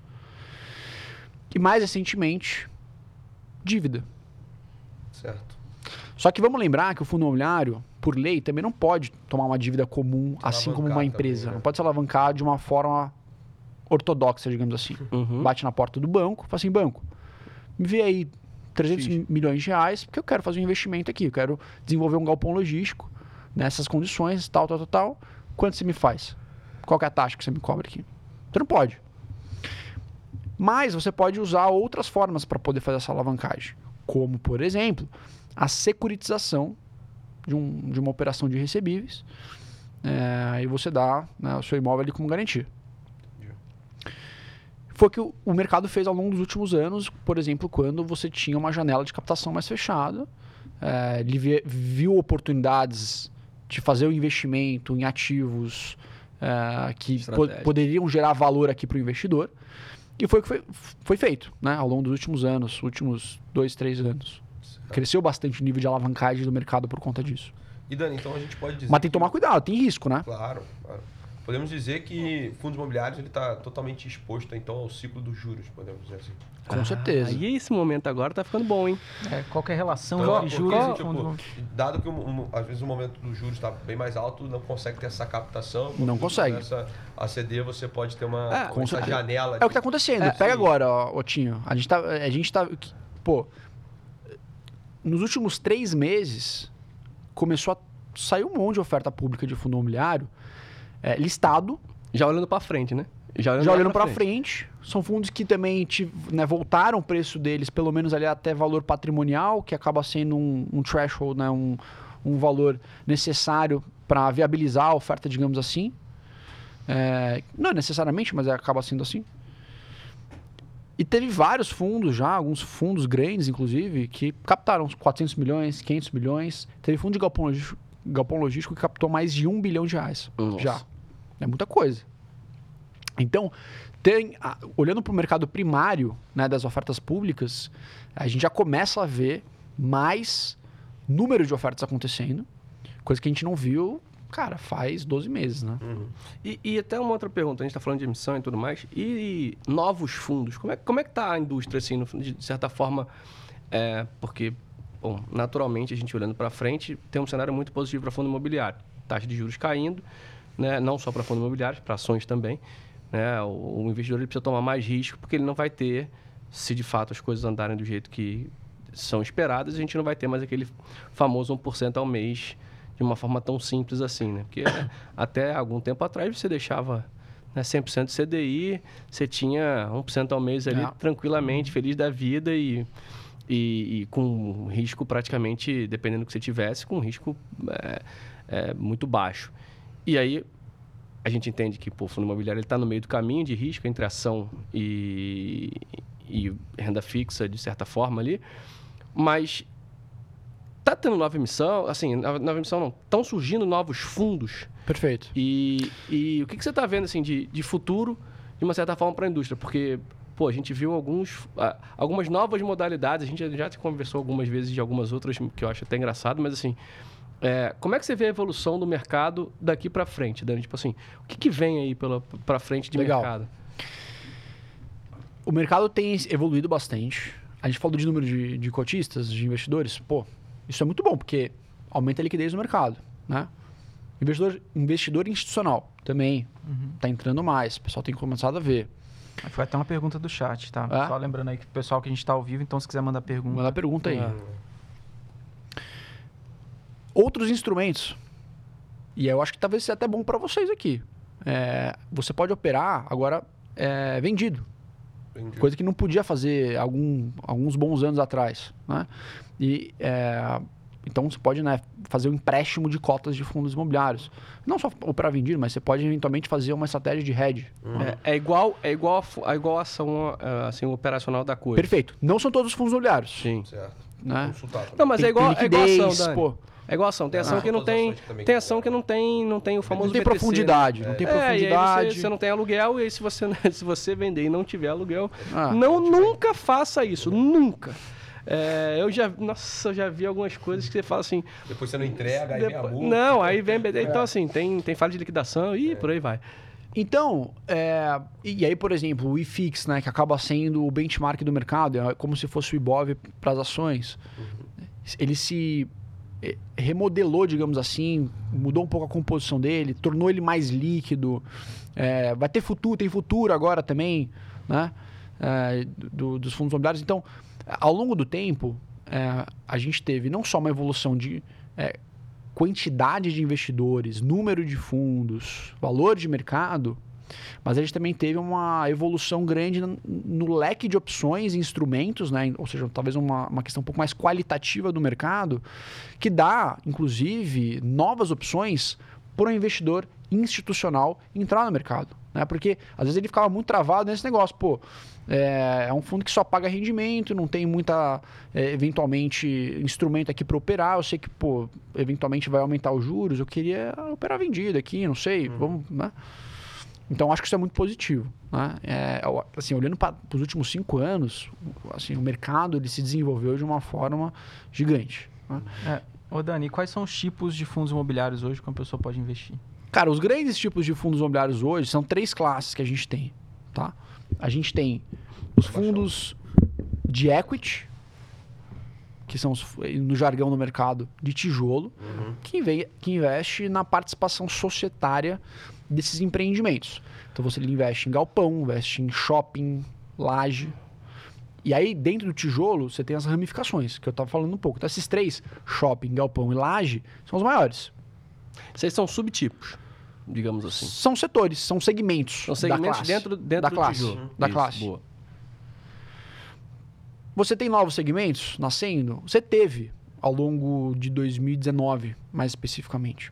E mais recentemente, dívida. Certo. Só que vamos lembrar que o fundo imobiliário, por lei, também não pode tomar uma dívida comum, assim como uma empresa. também, né? Não pode se alavancar de uma forma ortodoxa, digamos assim. Uhum. Bate na porta do banco, fala assim, banco, me vê aí 300 X. milhões de reais, porque eu quero fazer um investimento aqui, eu quero desenvolver um galpão logístico nessas condições, tal, tal, tal, tal. Quanto você me faz? Qual que é a taxa que você me cobra aqui? Você não pode. Mas você pode usar outras formas para poder fazer essa alavancagem. Como, por exemplo, a securitização de, um, de uma operação de recebíveis. É, aí você dá né, o seu imóvel ali como garantia. Foi o que o, o mercado fez ao longo dos últimos anos, por exemplo, quando você tinha uma janela de captação mais fechada. É, ele vi- viu oportunidades de fazer o investimento em ativos é, que po- poderiam gerar valor aqui para o investidor. E foi o que foi, foi feito né, ao longo dos últimos anos, últimos dois, três anos. Cresceu bastante o nível de alavancagem do mercado por conta disso. E Dani, então a gente pode dizer. Mas tem que tomar cuidado, tem risco, né? Claro, claro. podemos dizer que fundos imobiliários ele está totalmente exposto então ao ciclo dos juros, podemos dizer assim. Com certeza. E esse momento agora tá ficando bom, hein? É, qual que é a relação Então, entre porque, juros e tipo, fundos Dado que um- um- às vezes o momento dos juros está bem mais alto, não consegue ter essa captação. Não consegue. Começa a ceder, você pode ter uma, É, uma com essa certeza. janela. É o que tá acontecendo. É, Pega sim. agora, ó, Otinho. A gente tá. A gente tá. Pô. Nos últimos três meses, começou a sair um monte de oferta pública de fundo imobiliário é, listado, Já olhando pra frente, né? Já olhando, já olhando para frente. São fundos que também né, voltaram o preço deles, pelo menos ali até valor patrimonial, que acaba sendo um, um threshold, né, um, um valor necessário para viabilizar a oferta, digamos assim. É, não necessariamente, mas acaba sendo assim. E teve vários fundos já, alguns fundos grandes, inclusive, que captaram uns 400 milhões, 500 milhões. Teve fundo de galpão logístico, galpão logístico que captou mais de um bilhão de reais. Nossa. Já. É muita coisa. Então, tem, olhando para o mercado primário né, das ofertas públicas, a gente já começa a ver mais número de ofertas acontecendo, coisa que a gente não viu, cara, faz 12 meses, né? Uhum. E, e até uma outra pergunta, a gente está falando de emissão e tudo mais. E novos fundos? Como é, como é que está a indústria, assim, no- de certa forma? É, porque, bom, naturalmente, a gente olhando para frente, tem um cenário muito positivo para fundo imobiliário. Taxa de juros caindo, né? não só para fundo imobiliário, para ações também. Né? O, o investidor ele precisa tomar mais risco, porque ele não vai ter, se de fato as coisas andarem do jeito que são esperadas, a gente não vai ter mais aquele famoso 1% ao mês de uma forma tão simples assim, né? Porque [COUGHS] até algum tempo atrás você deixava né, 100% de CDI, você tinha 1% ao mês ali É. tranquilamente, feliz da vida e, e, e com risco praticamente, dependendo do que você tivesse, com risco é, é, muito baixo. E aí a gente entende que pô, o fundo imobiliário está no meio do caminho de risco entre ação e, e renda fixa, de certa forma ali, mas tá tendo nova emissão, assim, nova emissão não, estão surgindo novos fundos Perfeito. e, e o que, que você está vendo assim de, de futuro, de uma certa forma, para a indústria? Porque, pô, a gente viu alguns, algumas novas modalidades, a gente já conversou algumas vezes de algumas outras que eu acho até engraçado, mas assim, é, como é que você vê a evolução do mercado daqui para frente, Dani? Tipo assim, o que, que vem aí para frente de Legal. mercado? O mercado tem evoluído bastante. A gente falou de número de, de cotistas, de investidores. Pô, isso é muito bom, porque aumenta a liquidez no mercado, né? Investidor, investidor institucional também está entrando mais. O pessoal tem começado a ver. Foi até uma pergunta do chat, tá? É? Só lembrando aí que o pessoal que a gente tá ao vivo, então se quiser mandar pergunta. Manda a pergunta aí. Ah. Outros instrumentos. E eu acho que talvez seja até bom para vocês aqui. É, você pode operar agora é, vendido. Entendi. Coisa que não podia fazer algum, alguns bons anos atrás. Né? E, é, então você pode né, fazer um empréstimo de cotas de fundos imobiliários. Não só operar vendido, mas você pode eventualmente fazer uma estratégia de hedge. É, é igual, é igual a, igual a ação assim, operacional da coisa. Perfeito. Não são todos os fundos imobiliários. Sim. Certo. Né? Não, mas Tem é igual, ter é igual a ação, liquidez, Dani. pô. É igual ação. Tem ação Ah, que não tem. Tem ação que não tem, não tem o famoso Não tem BTC, profundidade, né? não tem É, profundidade. você, você não tem aluguel, e aí se você, se você vender e não tiver aluguel, Ah, não, nunca faça isso, nunca. É, eu já, nossa, eu já vi algumas coisas que você fala assim, Depois você não entrega, aí vem a não, aí vem BD, então assim, tem, tem falha de liquidação e por aí vai. Então, é, e aí, por exemplo, o IFIX, né, que acaba sendo o benchmark do mercado, é como se fosse o IBOV para as ações. Ele se remodelou, digamos assim, mudou um pouco a composição dele, tornou ele mais líquido. É, vai ter futuro, tem futuro agora também, né, é, do- dos fundos imobiliários. Então, ao longo do tempo, é, a gente teve não só uma evolução de é, quantidade de investidores, número de fundos, valor de mercado, mas a gente também teve uma evolução grande no, leque de opções e instrumentos, né? ou seja, talvez uma, uma questão um pouco mais qualitativa do mercado, que dá, inclusive, novas opções para o investidor institucional entrar no mercado. Né? Porque às vezes ele ficava muito travado nesse negócio, pô. É, é um fundo que só paga rendimento, não tem muita, é, eventualmente, instrumento aqui para operar. Eu sei que, pô, eventualmente vai aumentar os juros. Eu queria operar vendido aqui, não sei. Vamos, né? Então, acho que isso é muito positivo. Né? É, assim, olhando para os últimos cinco anos, assim, o mercado ele se desenvolveu de uma forma gigante. né? É. Ô Dani, quais são os tipos de fundos imobiliários hoje que uma pessoa pode investir? Cara, os grandes tipos de fundos imobiliários hoje são três classes que a gente tem, tá? A gente tem os fundos de equity, que são os, no jargão do mercado de tijolo, Uhum. que, inve- que investe na participação societária desses empreendimentos. Então você investe em galpão, investe em shopping, laje. E aí, dentro do tijolo, você tem as ramificações, que eu estava falando um pouco. Então, esses três, shopping, galpão e laje, são os maiores. Vocês são subtipos, digamos assim. São setores, são segmentos. São segmentos da classe, dentro, dentro da do classe, tijolo. Da Isso, classe. Boa. Você tem novos segmentos nascendo? Você teve ao longo de 2019, mais especificamente.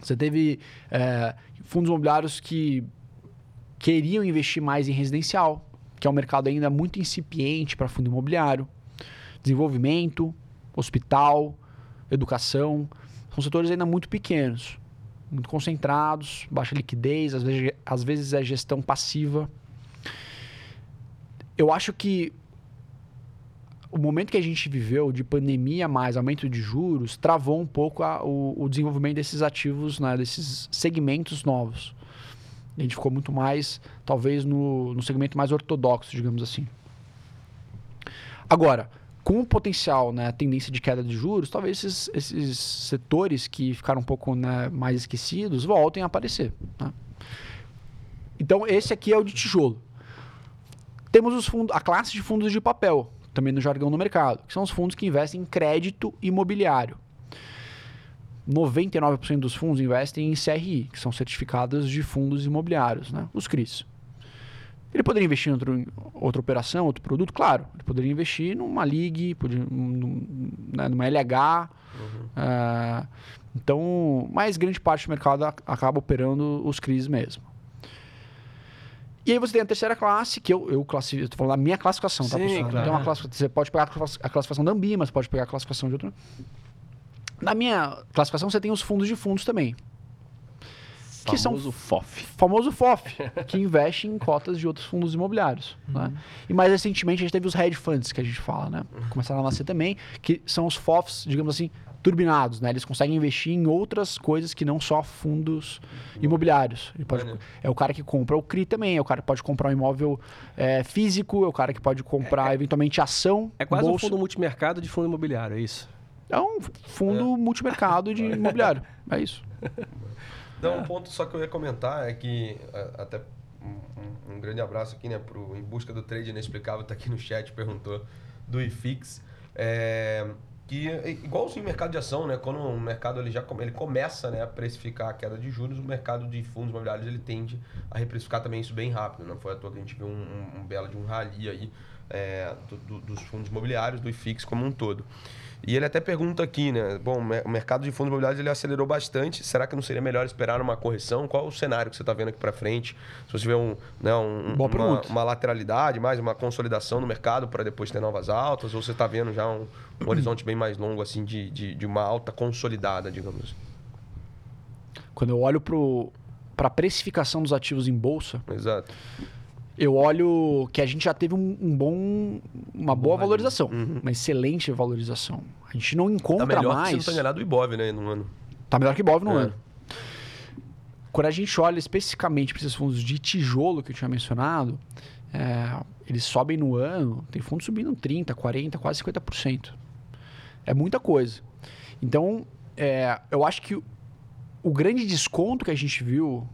Você teve é, fundos imobiliários que queriam investir mais em residencial, que é um mercado ainda muito incipiente para fundo imobiliário. Desenvolvimento, hospital, educação, são setores ainda muito pequenos, muito concentrados, baixa liquidez, às vezes, às vezes é gestão passiva. Eu acho que o momento que a gente viveu de pandemia mais aumento de juros travou um pouco a- o, o desenvolvimento desses ativos, né, desses segmentos novos. A gente ficou muito mais, talvez, no, no segmento mais ortodoxo, digamos assim. Agora, com o potencial, né, a tendência de queda de juros, talvez esses, esses setores que ficaram um pouco né, mais esquecidos voltem a aparecer. né? Então, esse aqui é o de tijolo. Temos os fundos, a classe de fundos de papel, também no jargão do mercado, que são os fundos que investem em crédito imobiliário. 99% dos fundos investem em CRI, que são certificados de fundos imobiliários, né? os CRIs. Ele poderia investir em outro- outra operação, outro produto? Claro. Ele poderia investir numa LIG, podia- num- né, numa LH. ah, então, mas grande parte do mercado ac- acaba operando os CRIs mesmo. E aí você tem a terceira classe, que eu, eu classifico, estou falando da minha classificação, tá, Sim, pessoal? Não claro. tem uma classificação, você pode pegar a class- a classificação da Ambima, você pode pegar a classificação de outra. Na minha classificação, você tem os fundos de fundos também. Que são Famoso FOF. famoso FOF, que investe em cotas de outros fundos imobiliários. Né? E mais recentemente a gente teve os hedge funds, que a gente fala, né? Começaram a nascer também, que são os FOFs, digamos assim, turbinados, né? Eles conseguem investir em outras coisas que não só fundos imobiliários. Pode- é o cara que compra o CRI também, é o cara que pode comprar um imóvel é, físico, é o cara que pode comprar eventualmente ação. É quase um fundo multimercado de fundo imobiliário, é isso? É um fundo multimercado de imobiliário. É isso. [LAUGHS] Não, um ponto só que eu ia comentar é que até um, um- um grande abraço aqui, né, pro Em Busca do Trade Inexplicável, tá aqui no chat, perguntou do IFIX. É, que igualzinho o mercado de ação, né? Quando o mercado ele já ele começa né, a precificar a queda de juros, o mercado de fundos imobiliários ele tende a reprecificar também isso bem rápido. Não foi à toa que a gente viu um, um, um belo de um rally aí é, do- do- dos fundos imobiliários, do IFIX como um todo. E ele até pergunta aqui, né? Bom, o mer- o mercado de fundos imobiliários ele acelerou bastante. Será que não seria melhor esperar uma correção? Qual o cenário que você está vendo aqui para frente? Se você tiver um, né, um- uma, uma lateralidade, mais uma consolidação no mercado para depois ter novas altas? Ou você está vendo já um, um horizonte bem mais longo assim de, de, de uma alta consolidada, digamos? assim? Quando eu olho para a precificação dos ativos em bolsa, Exato. Eu olho que a gente já teve um, um bom, uma boa rally. valorização, Uhum. uma excelente valorização. A gente não Tá encontra melhor que se mais. não tá enganado o Ibov, né, no ano. Tá melhor que Bov no É. ano. Quando a gente olha especificamente para esses fundos de tijolo que eu tinha mencionado, é, eles sobem no ano, tem fundos subindo 30%, 40%, quase 50%. É muita coisa. Então, é, eu acho que o grande desconto que a gente viu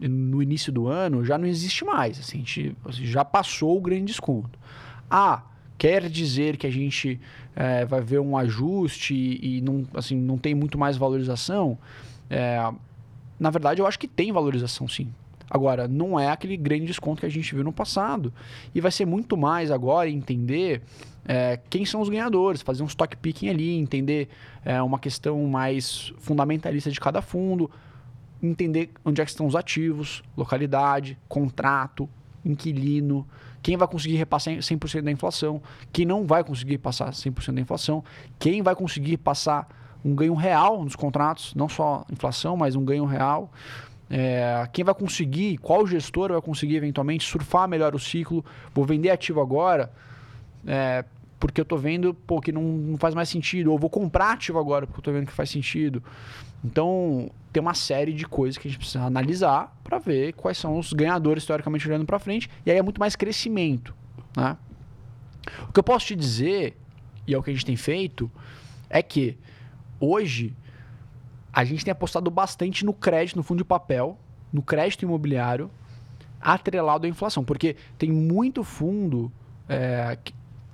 no início do ano já não existe mais. Assim, a gente assim, já passou o grande desconto. Ah, quer dizer que a gente é, vai ver um ajuste e, e não, assim, não tem muito mais valorização? É, na verdade, eu acho que tem valorização sim. Agora, não é aquele grande desconto que a gente viu no passado. E vai ser muito mais agora entender é, quem são os ganhadores, fazer um stock picking ali, entender é, uma questão mais fundamentalista de cada fundo, entender onde é que estão os ativos, localidade, contrato, inquilino, quem vai conseguir repassar 100% da inflação, quem não vai conseguir passar 100% da inflação, quem vai conseguir passar um ganho real nos contratos, não só inflação, mas um ganho real. É, quem vai conseguir, qual gestor vai conseguir eventualmente surfar melhor o ciclo, vou vender ativo agora, é, porque eu tô vendo, pô, que não, não faz mais sentido. Ou vou comprar ativo agora porque eu tô vendo que faz sentido. Então, tem uma série de coisas que a gente precisa analisar para ver quais são os ganhadores, teoricamente, olhando para frente. E aí é muito mais crescimento, né? O que eu posso te dizer, e é o que a gente tem feito, é que hoje a gente tem apostado bastante no crédito, no fundo de papel, no crédito imobiliário, atrelado à inflação. Porque tem muito fundo é,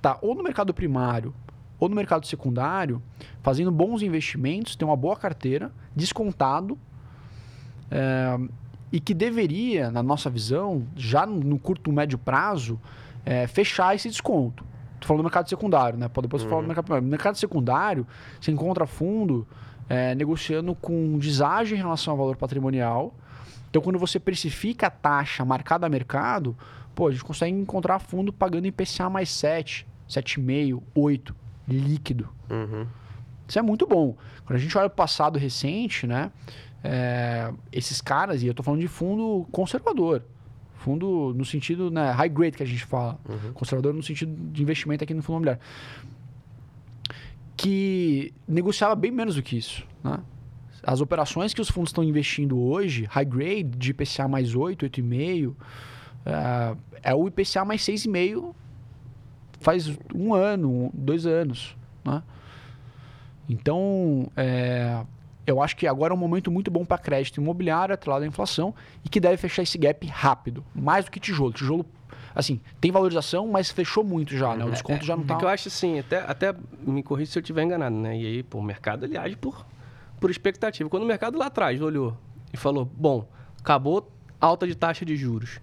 está ou no mercado primário ou no mercado secundário, fazendo bons investimentos, tem uma boa carteira, descontado, é, e que deveria, na nossa visão, já no curto médio prazo, é, fechar esse desconto. Estou falando do mercado secundário, né? Depois uhum. eu falo do mercado primário. No mercado secundário, você encontra fundo é, negociando com deságio em relação ao valor patrimonial. Então, quando você precifica a taxa marcada a mercado, pô, a gente consegue encontrar fundo pagando IPCA mais 7, 7,5, 8, líquido. Uhum. Isso é muito bom. Quando a gente olha o passado recente, né? É, esses caras, e eu estou falando de fundo conservador, fundo no sentido né, high grade que a gente fala, uhum. conservador no sentido de investimento aqui no fundo imobiliário, que negociava bem menos do que isso. Né? As operações que os fundos estão investindo hoje, high grade, de IPCA mais 8, 8,5, é, é o IPCA mais 6,5 faz um ano, dois anos. Né? Então, é, eu acho que agora é um momento muito bom para crédito imobiliário, atrelado à inflação, e que deve fechar esse gap rápido, mais do que tijolo. Tijolo, assim, tem valorização, mas fechou muito já, né? O desconto é, já não está... É que eu acho assim, até, até me corrija se eu estiver enganado, né? E aí, pô, o mercado, ele age por, por expectativa. Quando o mercado lá atrás olhou e falou, bom, acabou alta de taxa de juros,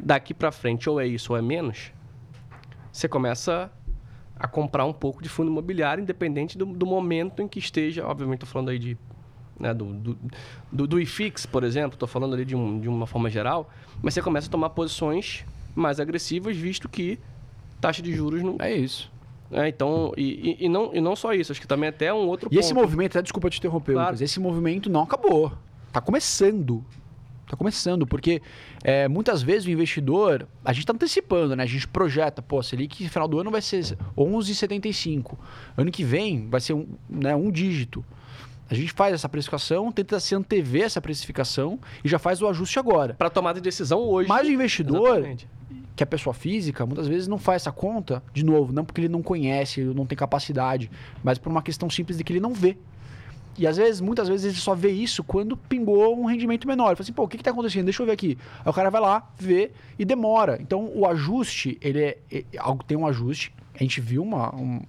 daqui para frente ou é isso ou é menos, você começa a comprar um pouco de fundo imobiliário, independente do, do momento em que esteja. Obviamente, estou falando aí de, né, do, do, do, do IFIX, por exemplo, estou falando ali de, um, de uma forma geral, mas você começa a tomar posições mais agressivas, visto que taxa de juros não. É isso. É, então, e, e, e, não, e não só isso, acho que também até um outro e ponto. esse movimento, até desculpa te interromper, claro. Lucas, esse movimento não acabou. Está começando. Está começando, porque é, muitas vezes o investidor, a gente está antecipando, né? A gente projeta, pô, Selic no final do ano vai ser 11,75. Ano que vem vai ser um, né, um dígito. A gente faz essa precificação, tenta se antever essa precificação e já faz o ajuste agora. Para tomada de decisão hoje. Mas o investidor, Exatamente. que é pessoa física, muitas vezes não faz essa conta, de novo, não porque ele não conhece, não tem capacidade, mas por uma questão simples de que ele não vê. E às vezes, muitas vezes, ele só vê isso quando pingou um rendimento menor. Ele fala assim, pô, o que está acontecendo? Deixa eu ver aqui. Aí o cara vai lá, vê e demora. Então o ajuste, ele é, é tem um ajuste. A gente viu uma, um,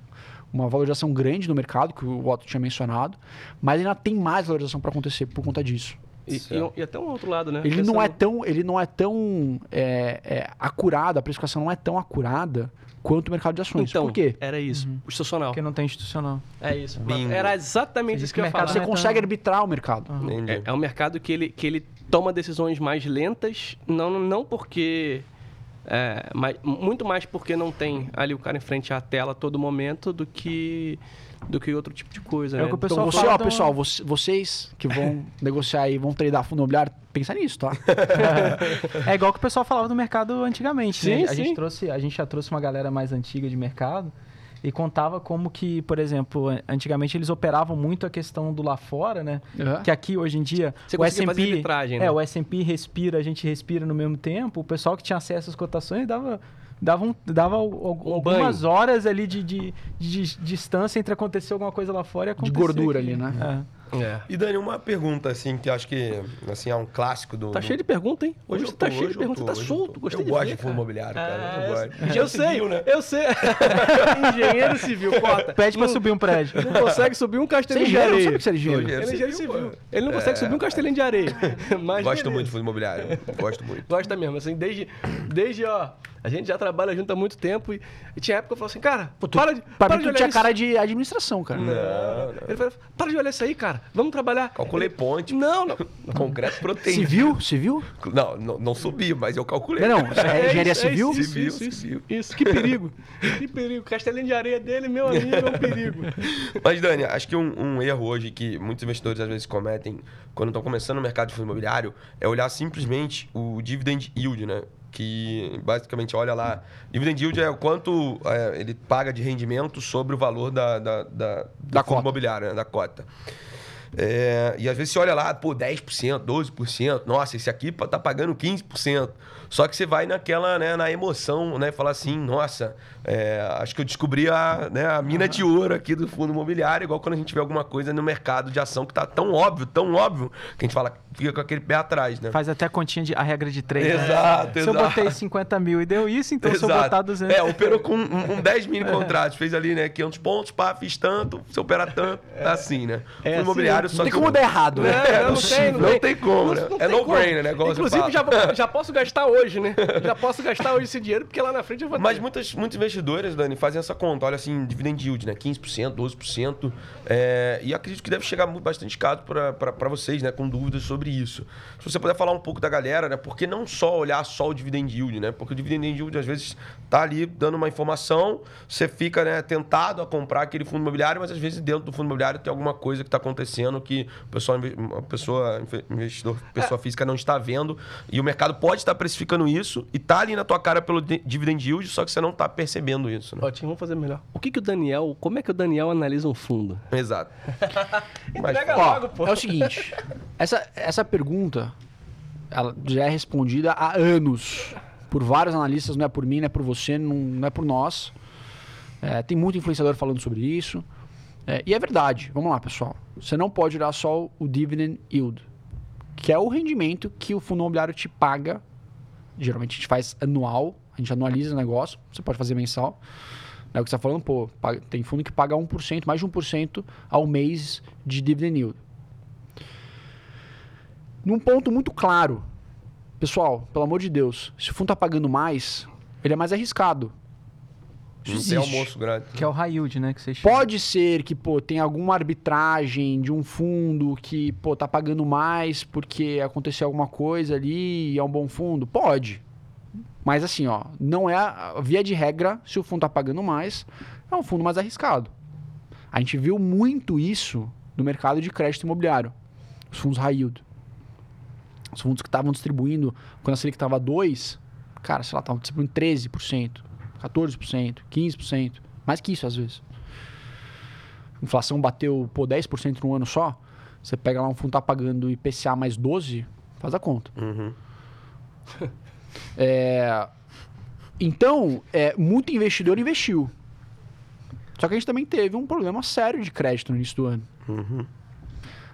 uma valorização grande no mercado, que o Otto tinha mencionado, mas ainda tem mais valorização para acontecer por conta disso. E, e, e, até um outro lado, né? Ele Pensando... não é tão, ele não é tão é, é, acurado, a precificação não é tão acurada quanto o mercado de ações. Então, Por quê? Era isso. Uhum. Institucional. Porque não tem institucional. É isso. Bingo. Era exatamente isso que eu ia falar. Você consegue arbitrar o mercado. Uhum. É, é um mercado que ele, que ele toma decisões mais lentas, não, não porque. É, mas, muito mais porque não tem ali o cara em frente à tela a todo momento do que do que outro tipo de coisa. É né? o que o pessoal então, você, ó, pessoal, vocês que vão [LAUGHS] negociar e vão tradar fundo imobiliário, pensa nisso, tá? [LAUGHS] é igual que o pessoal falava do mercado antigamente, sim, né? A sim. gente trouxe, a gente já trouxe uma galera mais antiga de mercado e contava como que, por exemplo, antigamente eles operavam muito a questão do lá fora, né? Uhum. Que aqui hoje em dia Você o S&P, é, né? o S&P respira, a gente respira no mesmo tempo. O pessoal que tinha acesso às cotações dava dava, um, dava um algumas banho. horas ali de, de, de, de, distância entre acontecer alguma coisa lá fora e acontecer. De gordura aqui. ali, né? É. É. E Dani, uma pergunta assim que acho que assim é um clássico do. Tá cheio de pergunta, hein? Hoje, hoje você tá cheio de pergunta, você tá solto. Gostei eu de gosto ver, de fundo imobiliário, cara. É, eu gosto. Eu sei, né? eu sei. [LAUGHS] engenheiro civil, cota. Pede pra subir um prédio. Não consegue subir um castelinho de areia. Não sabe que você é engenheiro. Ele é engenheiro civil. Ele não consegue é. subir um castelinho de areia. Mas gosto beleza. muito de fundo imobiliário. Gosto muito. Gosta mesmo, assim, desde, desde ó. A gente já trabalha junto há muito tempo e, e tinha época que eu falava assim, cara, Pô, tu, para de. Pra para mim, tu tinha isso. cara de administração, cara. Não, não. Ele falou, para de olhar isso aí, cara. Vamos trabalhar. Calculei ele, ponte. Não, não. [LAUGHS] Concreto proteína. Civil? Civil? Não, não, não subi, mas eu calculei. Não, não. É, [LAUGHS] engenharia isso, civil? Isso, civil, isso, civil. Isso, que perigo. [LAUGHS] que perigo. Castelinho de areia dele, meu amigo, é um perigo. Mas, Dani, acho que um, um erro hoje que muitos investidores às vezes cometem quando estão começando no mercado de fundo imobiliário é olhar simplesmente o dividend yield, né? que basicamente olha lá. Dividend yield é o quanto é, ele paga de rendimento sobre o valor da, da, da, do Da fundo cota. imobiliário, né, da cota. É, e às vezes você olha lá, pô, 10%, 12%, nossa, esse aqui tá pagando 15%. Só que você vai naquela, né, na emoção, né, falar assim, nossa, é, acho que eu descobri a, né, a mina de ouro aqui do fundo imobiliário, igual quando a gente vê alguma coisa no mercado de ação que tá tão óbvio, tão óbvio, que a gente fala, fica com aquele pé atrás, né? Faz até a continha de a regra de três. né? Exato, Se eu exato. botei 50 mil e deu isso, então se eu Exato. botar 200... É, operou com um, um 10 mini contratos, fez ali, né, 500 pontos, pá, fiz tanto, se operar tanto, tá assim, né? É fundo imobiliário assim, só Não tem que como dar errado, né? É, não tem, Não tem como, né? Não É no-brainer, né? Inclusive, já, já posso gastar hoje, né? Já posso gastar hoje esse dinheiro, porque lá na frente eu vou Mas ter. muitas, muitos investidores, Dani, fazem essa conta. Olha assim, dividend yield, né? 15%, 12%. É, e acredito que deve chegar bastante caso para vocês, né? Com dúvidas sobre isso. Se você puder falar um pouco da galera, né? Porque não só olhar só o dividend yield, né? Porque o dividend yield, às vezes, tá ali dando uma informação, você fica né, tentado a comprar aquele fundo imobiliário, mas às vezes dentro do fundo imobiliário tem alguma coisa que está acontecendo que o pessoal, a pessoa, inve- investidor, pessoa física não está vendo. E o mercado pode estar precificando isso e tá ali na tua cara pelo di- dividend yield, só que você não está percebendo isso, né? Ótimo, vamos fazer melhor. O que, que o Daniel. Como é que o Daniel analisa um fundo? Exato. [LAUGHS] Mas, Entrega Ó, logo, pô. é o seguinte, essa, essa pergunta ela já é respondida há anos por vários analistas, não é por mim, não é por você, não, não é por nós. É, tem muito influenciador falando sobre isso. É, e é verdade, vamos lá, pessoal. Você não pode olhar só o dividend yield, que é o rendimento que o fundo imobiliário te paga. Geralmente a gente faz anual, a gente anualiza o negócio, você pode fazer mensal. É o que você está falando, pô, tem fundo que paga 1%, mais de 1% ao mês de dividend yield. Num ponto muito claro, pessoal, pelo amor de Deus, se o fundo está pagando mais, ele é mais arriscado. Isso não tem almoço grátis. Que é o high yield, né? Que você chama. Pode ser que, pô, tem alguma arbitragem de um fundo que, pô, tá pagando mais porque aconteceu alguma coisa ali e é um bom fundo? Pode. Mas assim, ó, não é a via de regra, se o fundo tá pagando mais, é um fundo mais arriscado. A gente viu muito isso no mercado de crédito imobiliário. Os fundos high yield. Os fundos que estavam distribuindo, quando a Selic estava 2, cara, sei lá, estavam distribuindo 13%, 14%, 15%, mais que isso às vezes. A inflação bateu pô, 10% num ano só, você pega lá um fundo tá pagando IPCA mais 12, faz a conta. Uhum. [LAUGHS] É, então, é, muito investidor investiu. Só que a gente também teve um problema sério de crédito no início do ano. Uhum.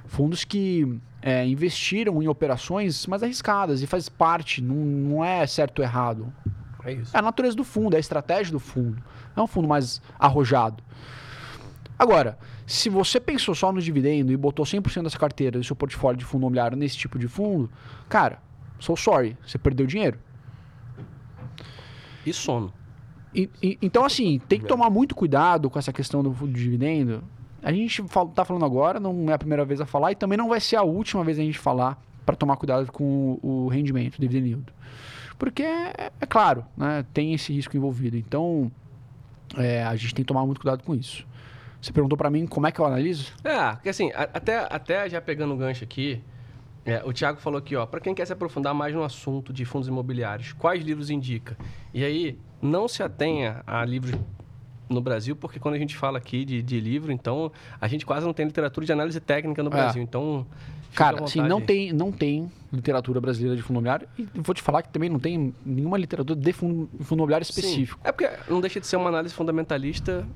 Fundos que é, investiram em operações mais arriscadas e faz parte, não, não é certo ou errado. É isso. É a natureza do fundo, é a estratégia do fundo. É um fundo mais arrojado. Agora, se você pensou só no dividendo e botou 100% dessa carteira do seu portfólio de fundo imobiliário nesse tipo de fundo, cara, sou sorry, você perdeu dinheiro. E sono. E- e- então, assim, tem que tomar muito cuidado com essa questão do, do dividendo. A gente fal- tá falando agora, não é a primeira vez a falar, e também não vai ser a última vez a gente falar para tomar cuidado com o, o rendimento, o dividend yield. Porque, é, é claro, né, tem esse risco envolvido. Então, é, a gente tem que tomar muito cuidado com isso. Você perguntou para mim como é que eu analiso? É, porque assim, até, até já pegando o gancho aqui, é, o Thiago falou aqui, ó, para quem quer se aprofundar mais no assunto de fundos imobiliários, quais livros indica? E aí, não se atenha a livros no Brasil, porque quando a gente fala aqui de, de livro, então a gente quase não tem literatura de análise técnica no É. Brasil. Então, Cara, assim, não tem, não tem literatura brasileira de fundo imobiliário. E vou te falar que também não tem nenhuma literatura de fundo, fundo imobiliário Sim. específico. É porque não deixa de ser uma análise fundamentalista.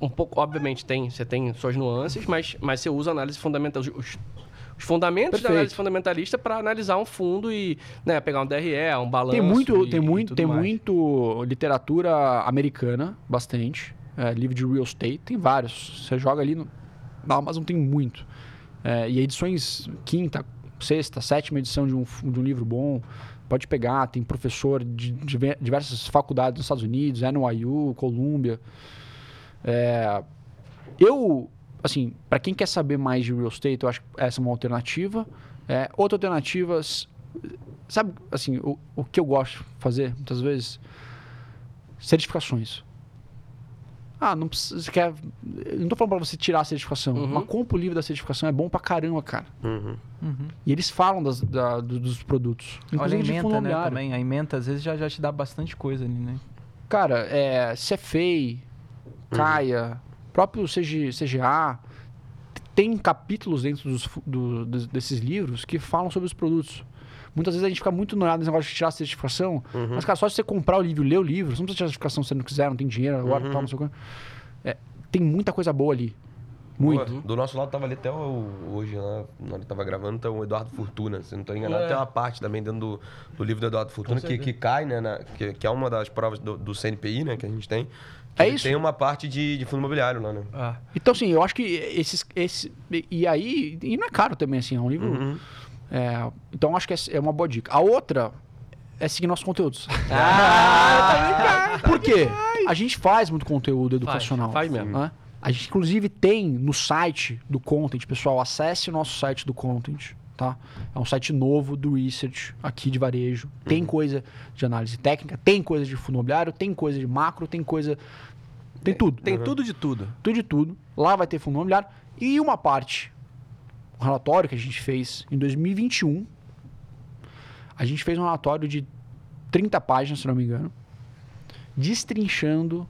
Um pouco, obviamente, tem, você tem suas nuances, mas, mas você usa análise fundamental. Os, os fundamentos Perfeito. da análise fundamentalista para analisar um fundo e né, pegar um DRE, um balanço. Tem muito, e- tem muito, tem mais. muito literatura americana, bastante. É, livro de real estate, tem vários. Você joga ali no, na Amazon tem muito. É, e edições quinta, sexta, sétima edição de um, de um livro bom, pode pegar. Tem professor de, diver- diversas faculdades nos Estados Unidos, NYU, Columbia. É, eu, assim, para quem quer saber mais de real estate, eu acho que essa é uma alternativa. É, outra alternativa, sabe, assim, o, o que eu gosto de fazer, muitas vezes? Certificações. Ah, não precisa, você quer não tô falando pra você tirar a certificação. Uhum. Mas compra o livro da certificação é bom pra caramba, cara. Uhum. E eles falam das- da- do- dos produtos. Olha a ementa, né, também. A ementa, às vezes, já, já te dá bastante coisa ali, né? Cara, é, Cefei, Caia, próprio CG, CGA, tem capítulos dentro dos do- desses livros que falam sobre os produtos. Muitas vezes a gente fica muito noiado nesse negócio de tirar a certificação, mas, cara, só se você comprar o livro e ler o livro, você não precisa tirar a certificação se você não quiser, não tem dinheiro agora e tal, não sei o quê. É, tem muita coisa boa ali. Muito. Pô, Do nosso lado tava ali até o, hoje, lá, na hora que tava gravando, tá o Eduardo Fortuna. Se não tô enganado, É. tem uma parte também dentro do, do livro do Eduardo Fortuna que, que cai, né? na- que, que é uma das provas do, do CNPI, né? Que a gente tem. É ele isso. Tem uma parte de, de fundo imobiliário lá, né? Ah, Então, assim, eu acho que esses. Esse, e aí. E não é caro também, assim, é um livro. Uhum. é, então, acho que é, uma boa dica. A outra é seguir nossos conteúdos. Ah, [LAUGHS] Por quê? A gente faz muito conteúdo educacional. faz mesmo. né? A gente, inclusive, tem no site do Content, pessoal, acesse o nosso site do Content, tá? É um site novo do Research, aqui de varejo. Tem coisa de análise técnica, tem coisa de fundo imobiliário, tem coisa de macro, tem coisa... Tem tudo. Tem tudo de tudo. Tudo de tudo. Lá vai ter fundo imobiliário. E uma parte, um relatório que a gente fez em 2021. A gente fez um relatório de 30 páginas, se não me engano, destrinchando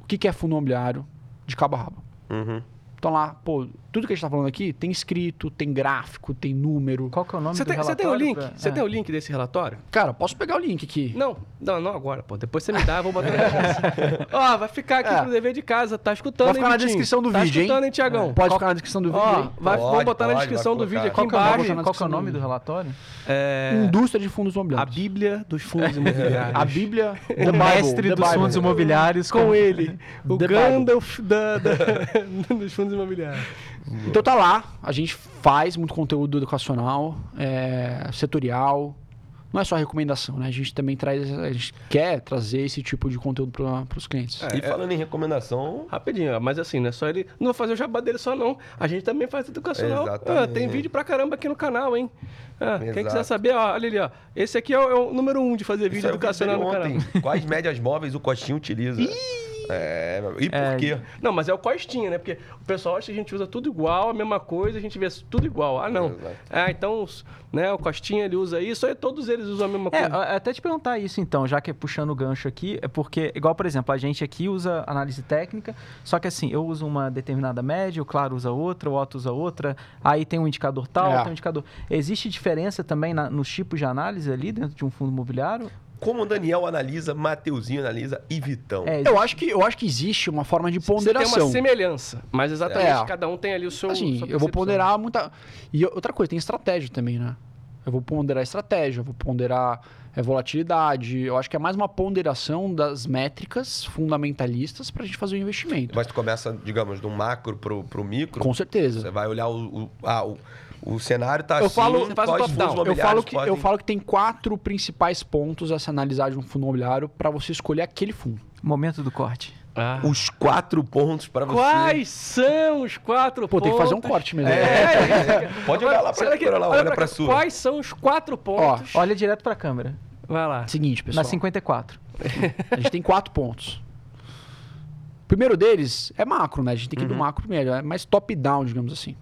o que que é fundo imobiliário de cabo a rabo. Uhum. Então lá, pô, tudo que a gente tá falando aqui tem escrito, tem gráfico, tem número. Qual que é o nome Você do tem, você tem o relatório link? pra- Você é. tem o link desse relatório? Cara, posso pegar o link aqui? Não, não, não agora, pô. Depois você me dá, eu vou botar [LAUGHS] na descrição. Ó, vai ficar aqui É. pro dever de casa. Tá escutando, Vai ficar hein, na descrição do tá vídeo, hein? escutando, hein, Tiagão? Pode ficar na descrição do vídeo aí. vai, Pode, vamos botar na pode, descrição vai do vídeo aqui Qual é o nome? embaixo. na Qual que é o descrição nome do- relatório? É, Indústria de fundos a imobiliários. Bíblia dos fundos [LAUGHS] imobiliários. A Bíblia, [LAUGHS] O mestre dos fundos imobiliários com ele, o Gandalf da, da- dos fundos imobiliários. Então tá lá, a gente faz muito conteúdo educacional, é, setorial. Não é só recomendação, né? A gente também traz, a gente quer trazer esse tipo de conteúdo para os clientes. É, E falando em recomendação, Rapidinho, mas assim, não é só ele. Não vou fazer o jabá dele só, não. A gente também faz educacional. Ah, tem vídeo pra caramba aqui no canal, hein? Ah, quem quiser saber, ó, olha ali, ó. Esse aqui é o, é o número um de fazer isso vídeo eu vi educacional no ontem. canal. Quais médias móveis o Costinho utiliza? É, e por É, quê? Não, mas é o costinha, né? Porque o pessoal acha que a gente usa tudo igual, a mesma coisa, a gente vê tudo igual. Ah, não. Exato. Ah, então, né, o costinha ele usa isso, aí todos eles usam a mesma É, coisa. a- até te perguntar isso então, já que é puxando o gancho aqui, é porque, igual, por exemplo, a gente aqui usa análise técnica, só que assim, eu uso uma determinada média, o Claro usa outra, o Otto usa outra, aí tem um indicador tal, É. tem um indicador. Existe diferença também na- nos tipos de análise ali dentro de um fundo imobiliário? Como o Daniel analisa, Mateuzinho analisa e Vitão. É, Eu acho que eu acho que existe uma forma de Você tem ponderação. uma semelhança, mas exatamente É. cada um tem ali o seu. Assim, sua eu vou ponderar muita. E outra coisa, tem estratégia também, né? Eu vou ponderar estratégia, eu vou ponderar é, volatilidade. Eu acho que é mais uma ponderação das métricas fundamentalistas para a gente fazer o investimento. Mas tu começa, digamos, do macro pro, pro micro. Com certeza. Você vai olhar o. o- ah, o, o cenário tá Eu assim. falo- você faz um quais top-down. fundos Eu falo, que, eu podem- falo que tem quatro principais pontos a se analisar de um fundo imobiliário para você escolher aquele fundo. Momento do corte. Ah. Os quatro pontos para você. Quais são os quatro Pô, pontos? tem que fazer um corte mesmo. É, Pode olhar lá pra, Olha aqui, olha lá, olha pra cá. sua. Quais são os quatro pontos? Olha direto pra câmera. Vai lá. Seguinte, pessoal. Na 54. A gente tem quatro pontos. O primeiro deles é macro, né? A gente tem que ir do macro primeiro, é mais top-down, digamos assim.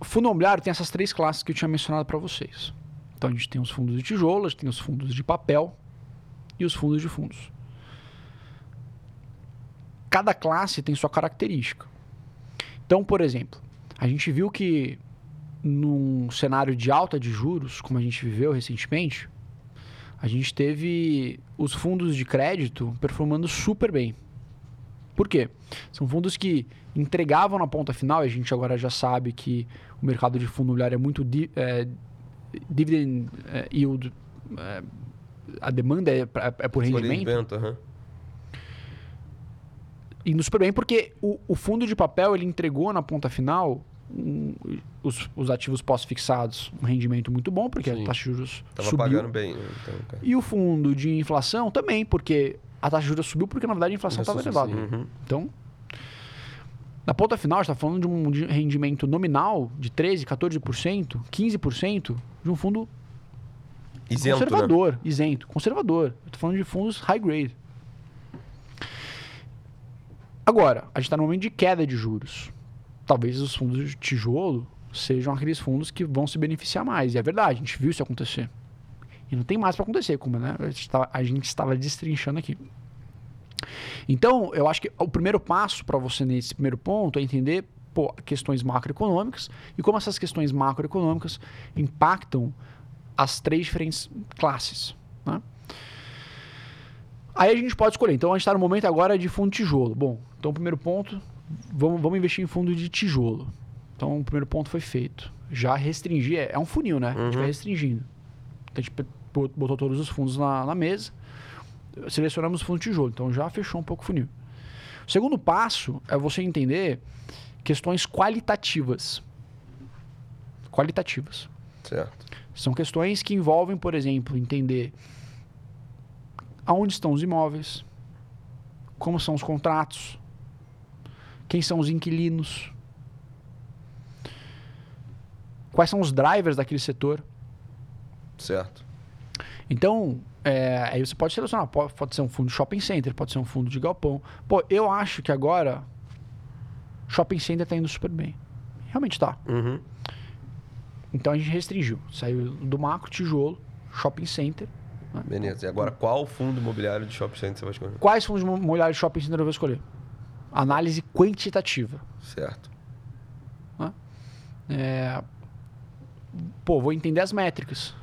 O fundo imobiliário tem essas três classes que eu tinha mencionado para vocês. Então a gente tem os fundos de tijolo, a gente tem os fundos de papel e os fundos de fundos. Cada classe tem sua característica. Então, por exemplo, a gente viu que num cenário de alta de juros, como a gente viveu recentemente, a gente teve os fundos de crédito performando super bem. Por quê? São fundos que entregavam na ponta final, e a gente agora já sabe que o mercado de fundo imobiliário é muito di, é, dividend é, yield, é, a demanda é, pra- é por rendimento, Rendimento, aham. indo super bem, porque o, o fundo de papel ele entregou na ponta final um, os, os ativos pós-fixados um rendimento muito bom, porque Sim. a taxa de juros Tava subiu. pagando bem. né? Então, cara. E o fundo de inflação também, porque a taxa de juros subiu porque, na verdade, a inflação estava elevada. Uhum. Então, na ponta final, a gente está falando de um rendimento nominal de 13%, 14%, 15% de um fundo Isento, né? conservador, isento, conservador. Tô falando de fundos high grade. Agora, a gente está no momento de queda de juros. Talvez os fundos de tijolo sejam aqueles fundos que vão se beneficiar mais. E é verdade, a gente viu isso acontecer. E não tem mais para acontecer, como né? a gente estava destrinchando aqui. Então, eu acho que o primeiro passo para você nesse primeiro ponto é entender pô, questões macroeconômicas e como essas questões macroeconômicas impactam as três diferentes classes. Né? Aí a gente pode escolher. Então a gente está no momento agora de fundo de tijolo. Bom, então o primeiro ponto, vamos, vamos investir em fundo de tijolo. Então o primeiro ponto foi feito. Já restringir, é, é um funil, né? Uhum. A gente vai uhum. restringindo. Então a gente botou todos os fundos na, na mesa, selecionamos o fundo de tijolo. Então já fechou um pouco o funil. O segundo passo é você entender questões qualitativas. Qualitativas. Certo. São questões que envolvem, por exemplo, entender aonde estão os imóveis, como são os contratos, quem são os inquilinos, quais são os drivers daquele setor. Certo. Então, é, aí você pode selecionar. Pode, pode ser um fundo de shopping center, pode ser um fundo de galpão. Pô, eu acho que agora shopping center está indo super bem. Realmente está. Uhum. Então a gente restringiu. Saiu do macro, tijolo, shopping center. Né? Beleza. E agora qual fundo imobiliário de shopping center você vai escolher? Quais fundos imobiliários de shopping center eu vou escolher? Análise quantitativa. Certo. Né? É... Pô, vou entender as métricas.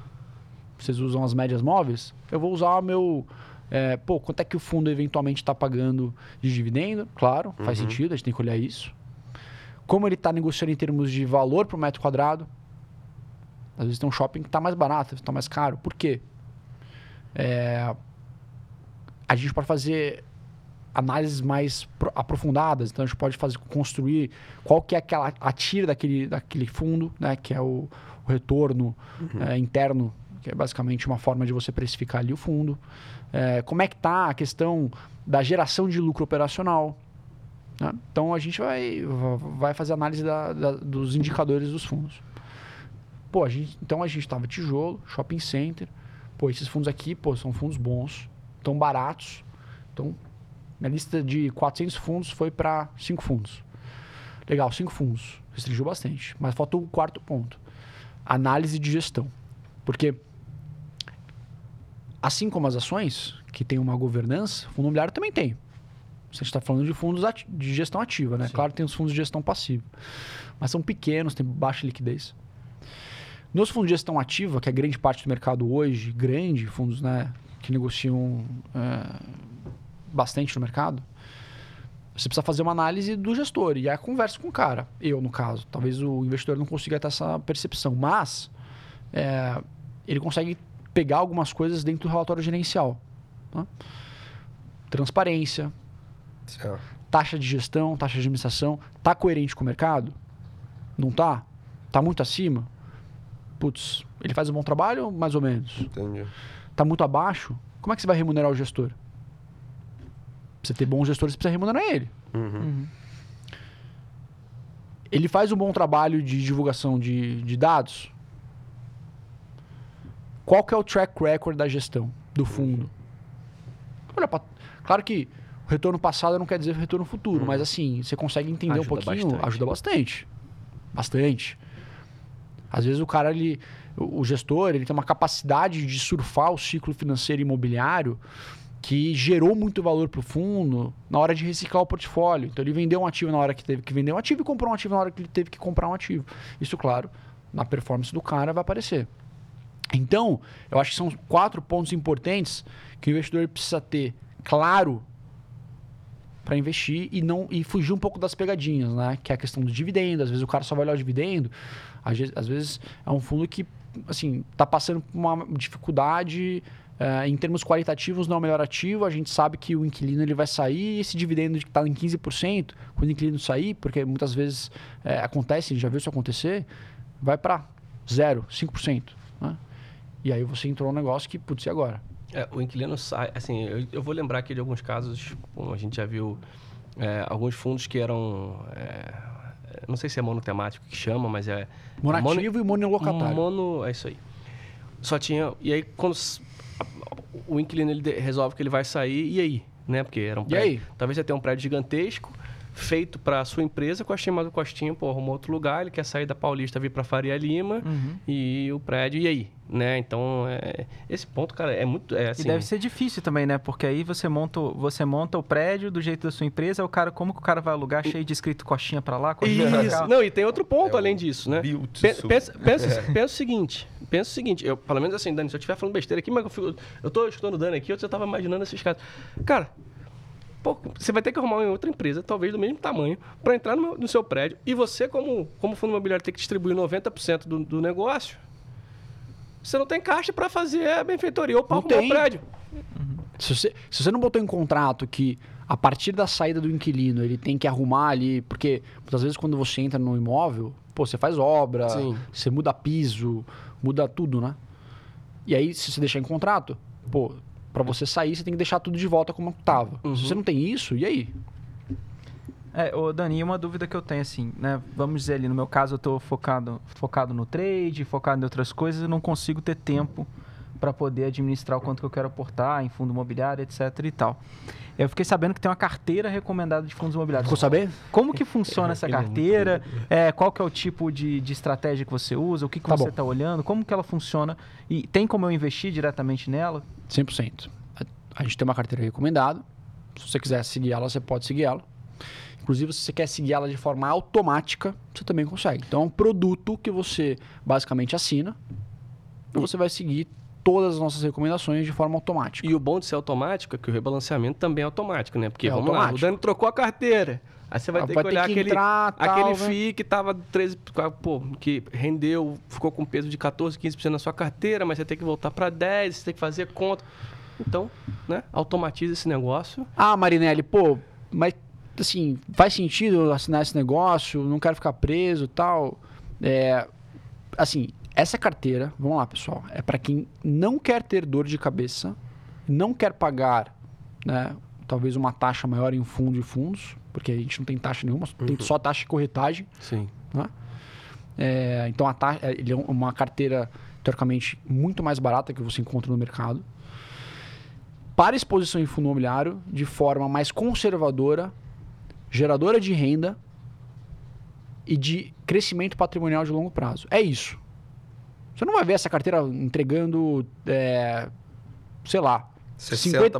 Vocês usam as médias móveis? Eu vou usar o meu. É, pô, quanto é que o fundo eventualmente está pagando de dividendo? Claro, faz uhum. sentido, a gente tem que olhar isso. Como ele está negociando em termos de valor por metro quadrado? Às vezes tem um shopping que está mais barato, está mais caro. Por quê? É, a gente pode fazer análises mais aprofundadas, então a gente pode fazer construir qual que é aquela a tira daquele, daquele fundo, né, que é o, o retorno uhum. é, interno, que é basicamente uma forma de você precificar ali o fundo. É, como é que está a questão da geração de lucro operacional? Né? Então a gente vai, vai fazer análise da, da, dos indicadores dos fundos. Pô, a gente, então a gente estava tijolo, shopping center. Pô, esses fundos aqui, pô, são fundos bons, tão baratos. Então, minha lista de 400 fundos foi para 5 fundos. Legal, 5 fundos. Restringiu bastante. Mas faltou o quarto ponto. Análise de gestão. Porque, assim como as ações, que tem uma governança, fundo imobiliário também tem. Você está falando de fundos de gestão ativa, né? Sim. Claro tem os fundos de gestão passiva. Mas são pequenos, tem baixa liquidez. Nos fundos de gestão ativa, que é grande parte do mercado hoje, grande, fundos né, que negociam é, bastante no mercado, você precisa fazer uma análise do gestor e a conversa com o cara. Eu, no caso. Talvez o investidor não consiga ter essa percepção, mas é, ele consegue pegar algumas coisas dentro do relatório gerencial. Tá? Transparência, certo. taxa de gestão, taxa de administração, está coerente com o mercado? Não está? Está muito acima? Putz, ele faz um bom trabalho, mais ou menos. Entendi. Tá muito abaixo, como é que você vai remunerar o gestor? Pra você ter bons gestores, você precisa remunerar ele. Uhum. Uhum. Ele faz um bom trabalho de divulgação de, de dados? Qual que é o track record da gestão do fundo? Olha, pra... claro que o retorno passado não quer dizer retorno futuro, uhum. mas assim, você consegue entender ajuda um pouquinho, bastante. ajuda bastante. Bastante. Às vezes o cara, ele, o gestor, ele tem uma capacidade de surfar o ciclo financeiro imobiliário que gerou muito valor para o fundo na hora de reciclar o portfólio. Então ele vendeu um ativo na hora que teve que vender um ativo e comprou um ativo na hora que ele teve que comprar um ativo. Isso, claro, na performance do cara vai aparecer. Então, eu acho que são quatro pontos importantes que o investidor precisa ter claro para investir e não e fugir um pouco das pegadinhas, né? Que é a questão do dividendo. Às vezes o cara só vai olhar o dividendo. Às vezes, é um fundo que assim está passando por uma dificuldade uh, em termos qualitativos não é o melhor ativo. A gente sabe que o inquilino ele vai sair. Esse dividendo que está em 15%, quando o inquilino sair, porque muitas vezes é, acontece, a gente já viu isso acontecer, vai para zero, 5%. Né? E aí você entrou num negócio que, putz, e agora? É, o inquilino sai, assim, eu, eu, vou lembrar aqui de alguns casos, como a gente já viu, é, alguns fundos que eram, é, não sei se é monotemático que chama, mas é... Monativo mono, e monolocatário. Mono, é isso aí. Só tinha, e aí quando o inquilino ele resolve que ele vai sair, e aí? né? Porque era um E prédio. aí? Talvez você tenha um prédio gigantesco, feito para a sua empresa, Costinha, mas o Costinha, pô, arrumou outro lugar, ele quer sair da Paulista, vir para Faria Lima, Uhum. e o prédio, e aí? Né? Então, é, esse ponto, cara, é muito. É, assim, E deve ser difícil também, né? Porque aí você monta, o- você monta o prédio do jeito da sua empresa, o cara, como que o cara vai alugar cheio de escrito coxinha pra lá, coxinha pra Isso. cá? Não, e tem outro ponto É além disso, né? Pensa, pensa, [LAUGHS] pensa o seguinte, pensa o seguinte, eu, pelo menos assim, Dani, se eu estiver falando besteira aqui, mas eu, fico, eu tô escutando o Dani aqui, eu já tava imaginando esses casos. Cara, pô, você vai ter que arrumar uma outra empresa, talvez do mesmo tamanho, para entrar no, no seu prédio, e você, como, como fundo imobiliário, ter que distribuir 90% do, do negócio, você não tem caixa para fazer a benfeitoria ou para arrumar tem. o prédio. Se você, se você não botou em contrato que a partir da saída do inquilino ele tem que arrumar ali, porque muitas vezes quando você entra no imóvel, pô, você faz obra, Sim. você muda piso, muda tudo, né? E aí, se você deixar em contrato, pô, pra você sair, você tem que deixar tudo de volta como tava. Uhum. Se você não tem isso, e aí? É, ô Dani, uma dúvida que eu tenho, assim, né? Vamos dizer ali, no meu caso, eu tô focado, focado no trade, focado em outras coisas, e não consigo ter tempo para poder administrar o quanto que eu quero aportar em fundo imobiliário, etc e tal. Eu fiquei sabendo que tem uma carteira recomendada de fundos imobiliários. Ficou saber? Como que funciona essa [LAUGHS] é carteira? É, qual que é o tipo de, de estratégia que você usa? O que, que Tá você está olhando? Como que ela funciona? E tem como eu investir diretamente nela? 100%. A, a gente tem uma carteira recomendada. Se você quiser seguir ela, você pode seguir ela. Inclusive, se você quer seguir ela de forma automática, você também consegue. Então, é um produto que você basicamente assina e você vai seguir todas as nossas recomendações de forma automática. E o bom de ser automático é que o rebalanceamento também é automático, né? Porque, É vamos lá, automático. o Dani trocou a carteira. Aí você vai Ah, ter vai que ter olhar que aquele, entrar, tal, aquele né? FII que tava 13, pô, que rendeu, ficou com peso de 14, 15% na sua carteira, mas você tem que voltar para 10, você tem que fazer conta. Então, né, automatiza esse negócio. Ah, Marinelli, pô, mas assim, faz sentido assinar esse negócio, não quero ficar preso e tal. É, assim, essa carteira, vamos lá, pessoal, é para quem não quer ter dor de cabeça, não quer pagar, né, talvez uma taxa maior em fundo de fundos, porque a gente não tem taxa nenhuma, tem só taxa de corretagem. Sim. né? É, então, a ta- é, ele é uma carteira, teoricamente, muito mais barata que você encontra no mercado. Para exposição em fundo imobiliário, de forma mais conservadora, geradora de renda e de crescimento patrimonial de longo prazo. É isso. Você não vai ver essa carteira entregando, é, sei lá, 50%,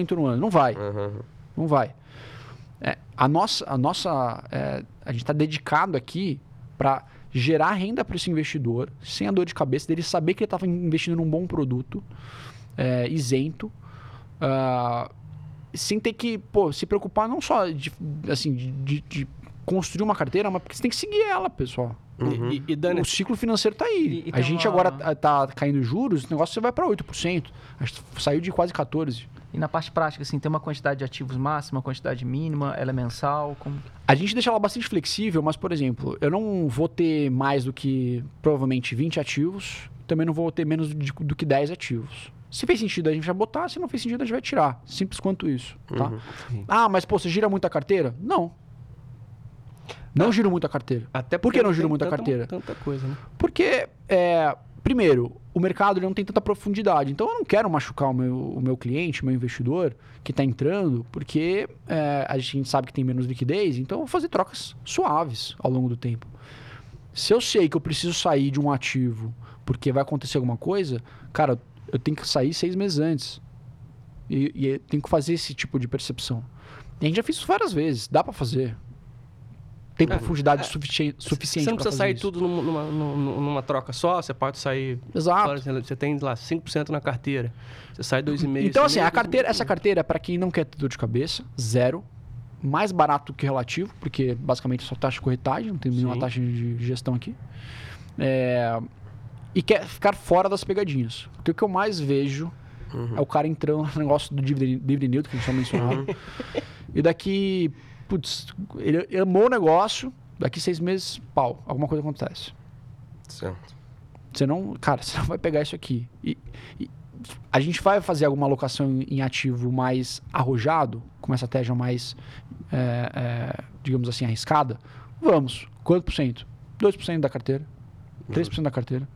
50% no ano. Não vai. Uhum. Não vai. É, a nossa, a nossa, é, a gente está dedicado aqui para gerar renda para esse investidor, sem a dor de cabeça dele saber que ele estava investindo num bom produto, é, isento, ah, sem ter que pô, se preocupar não só de, assim, de, de- de construir uma carteira, mas porque você tem que seguir ela, pessoal. Uhum. E, e Dani, O ciclo financeiro está aí. E- e a gente uma- agora tá- tá caindo juros, o negócio você vai para 8%. A gente saiu de quase 14%. E na parte prática, assim, tem uma quantidade de ativos máxima, uma quantidade mínima, ela é mensal? Como... A gente deixa ela bastante flexível, mas, por exemplo, eu não vou ter mais do que provavelmente 20 ativos, também não vou ter menos de- do que 10 ativos. Se fez sentido, a gente vai botar, se não fez sentido, a gente vai tirar. Simples quanto isso, tá? Uhum. Ah, mas pô, você gira muito a carteira? Não. Não giro muito a carteira. até Por que porque não giro muito a carteira? Tanta coisa, né? Porque, é, primeiro, o mercado ele não tem tanta profundidade. Então, eu não quero machucar o meu, o meu cliente, o meu investidor que está entrando, porque é, a gente sabe que tem menos liquidez. Então, eu vou fazer trocas suaves ao longo do tempo. Se eu sei que eu preciso sair de um ativo porque vai acontecer alguma coisa, cara, eu tenho que sair seis meses antes. E, e tenho que fazer esse tipo de percepção. E a gente já fez isso várias vezes. Dá para fazer. Tem É, profundidade sufici- suficiente Você não precisa sair isso. tudo numa, numa, numa- troca só, você pode sair. Exato. Você tem lá 5% na carteira. Você sai 2,5%. Então, assim, a 5,5%, carteira, essa carteira é para quem não quer ter dor de cabeça, zero. Mais barato que relativo, porque basicamente é só taxa de corretagem, não tem nenhuma Sim. taxa de gestão aqui. É, e quer ficar fora das pegadinhas. Porque o que eu mais vejo é o cara entrando no negócio do dividend dividend yield, que a gente só mencionava. e daqui, putz, ele ele amou o negócio, daqui seis meses, pau, alguma coisa acontece. Certo. Você não, cara, você não vai pegar isso aqui. E, e a gente vai fazer alguma alocação em- em ativo mais arrojado, com uma estratégia mais, é, é, digamos assim, arriscada? Vamos. Quanto por cento? 2% da carteira. 3% da carteira.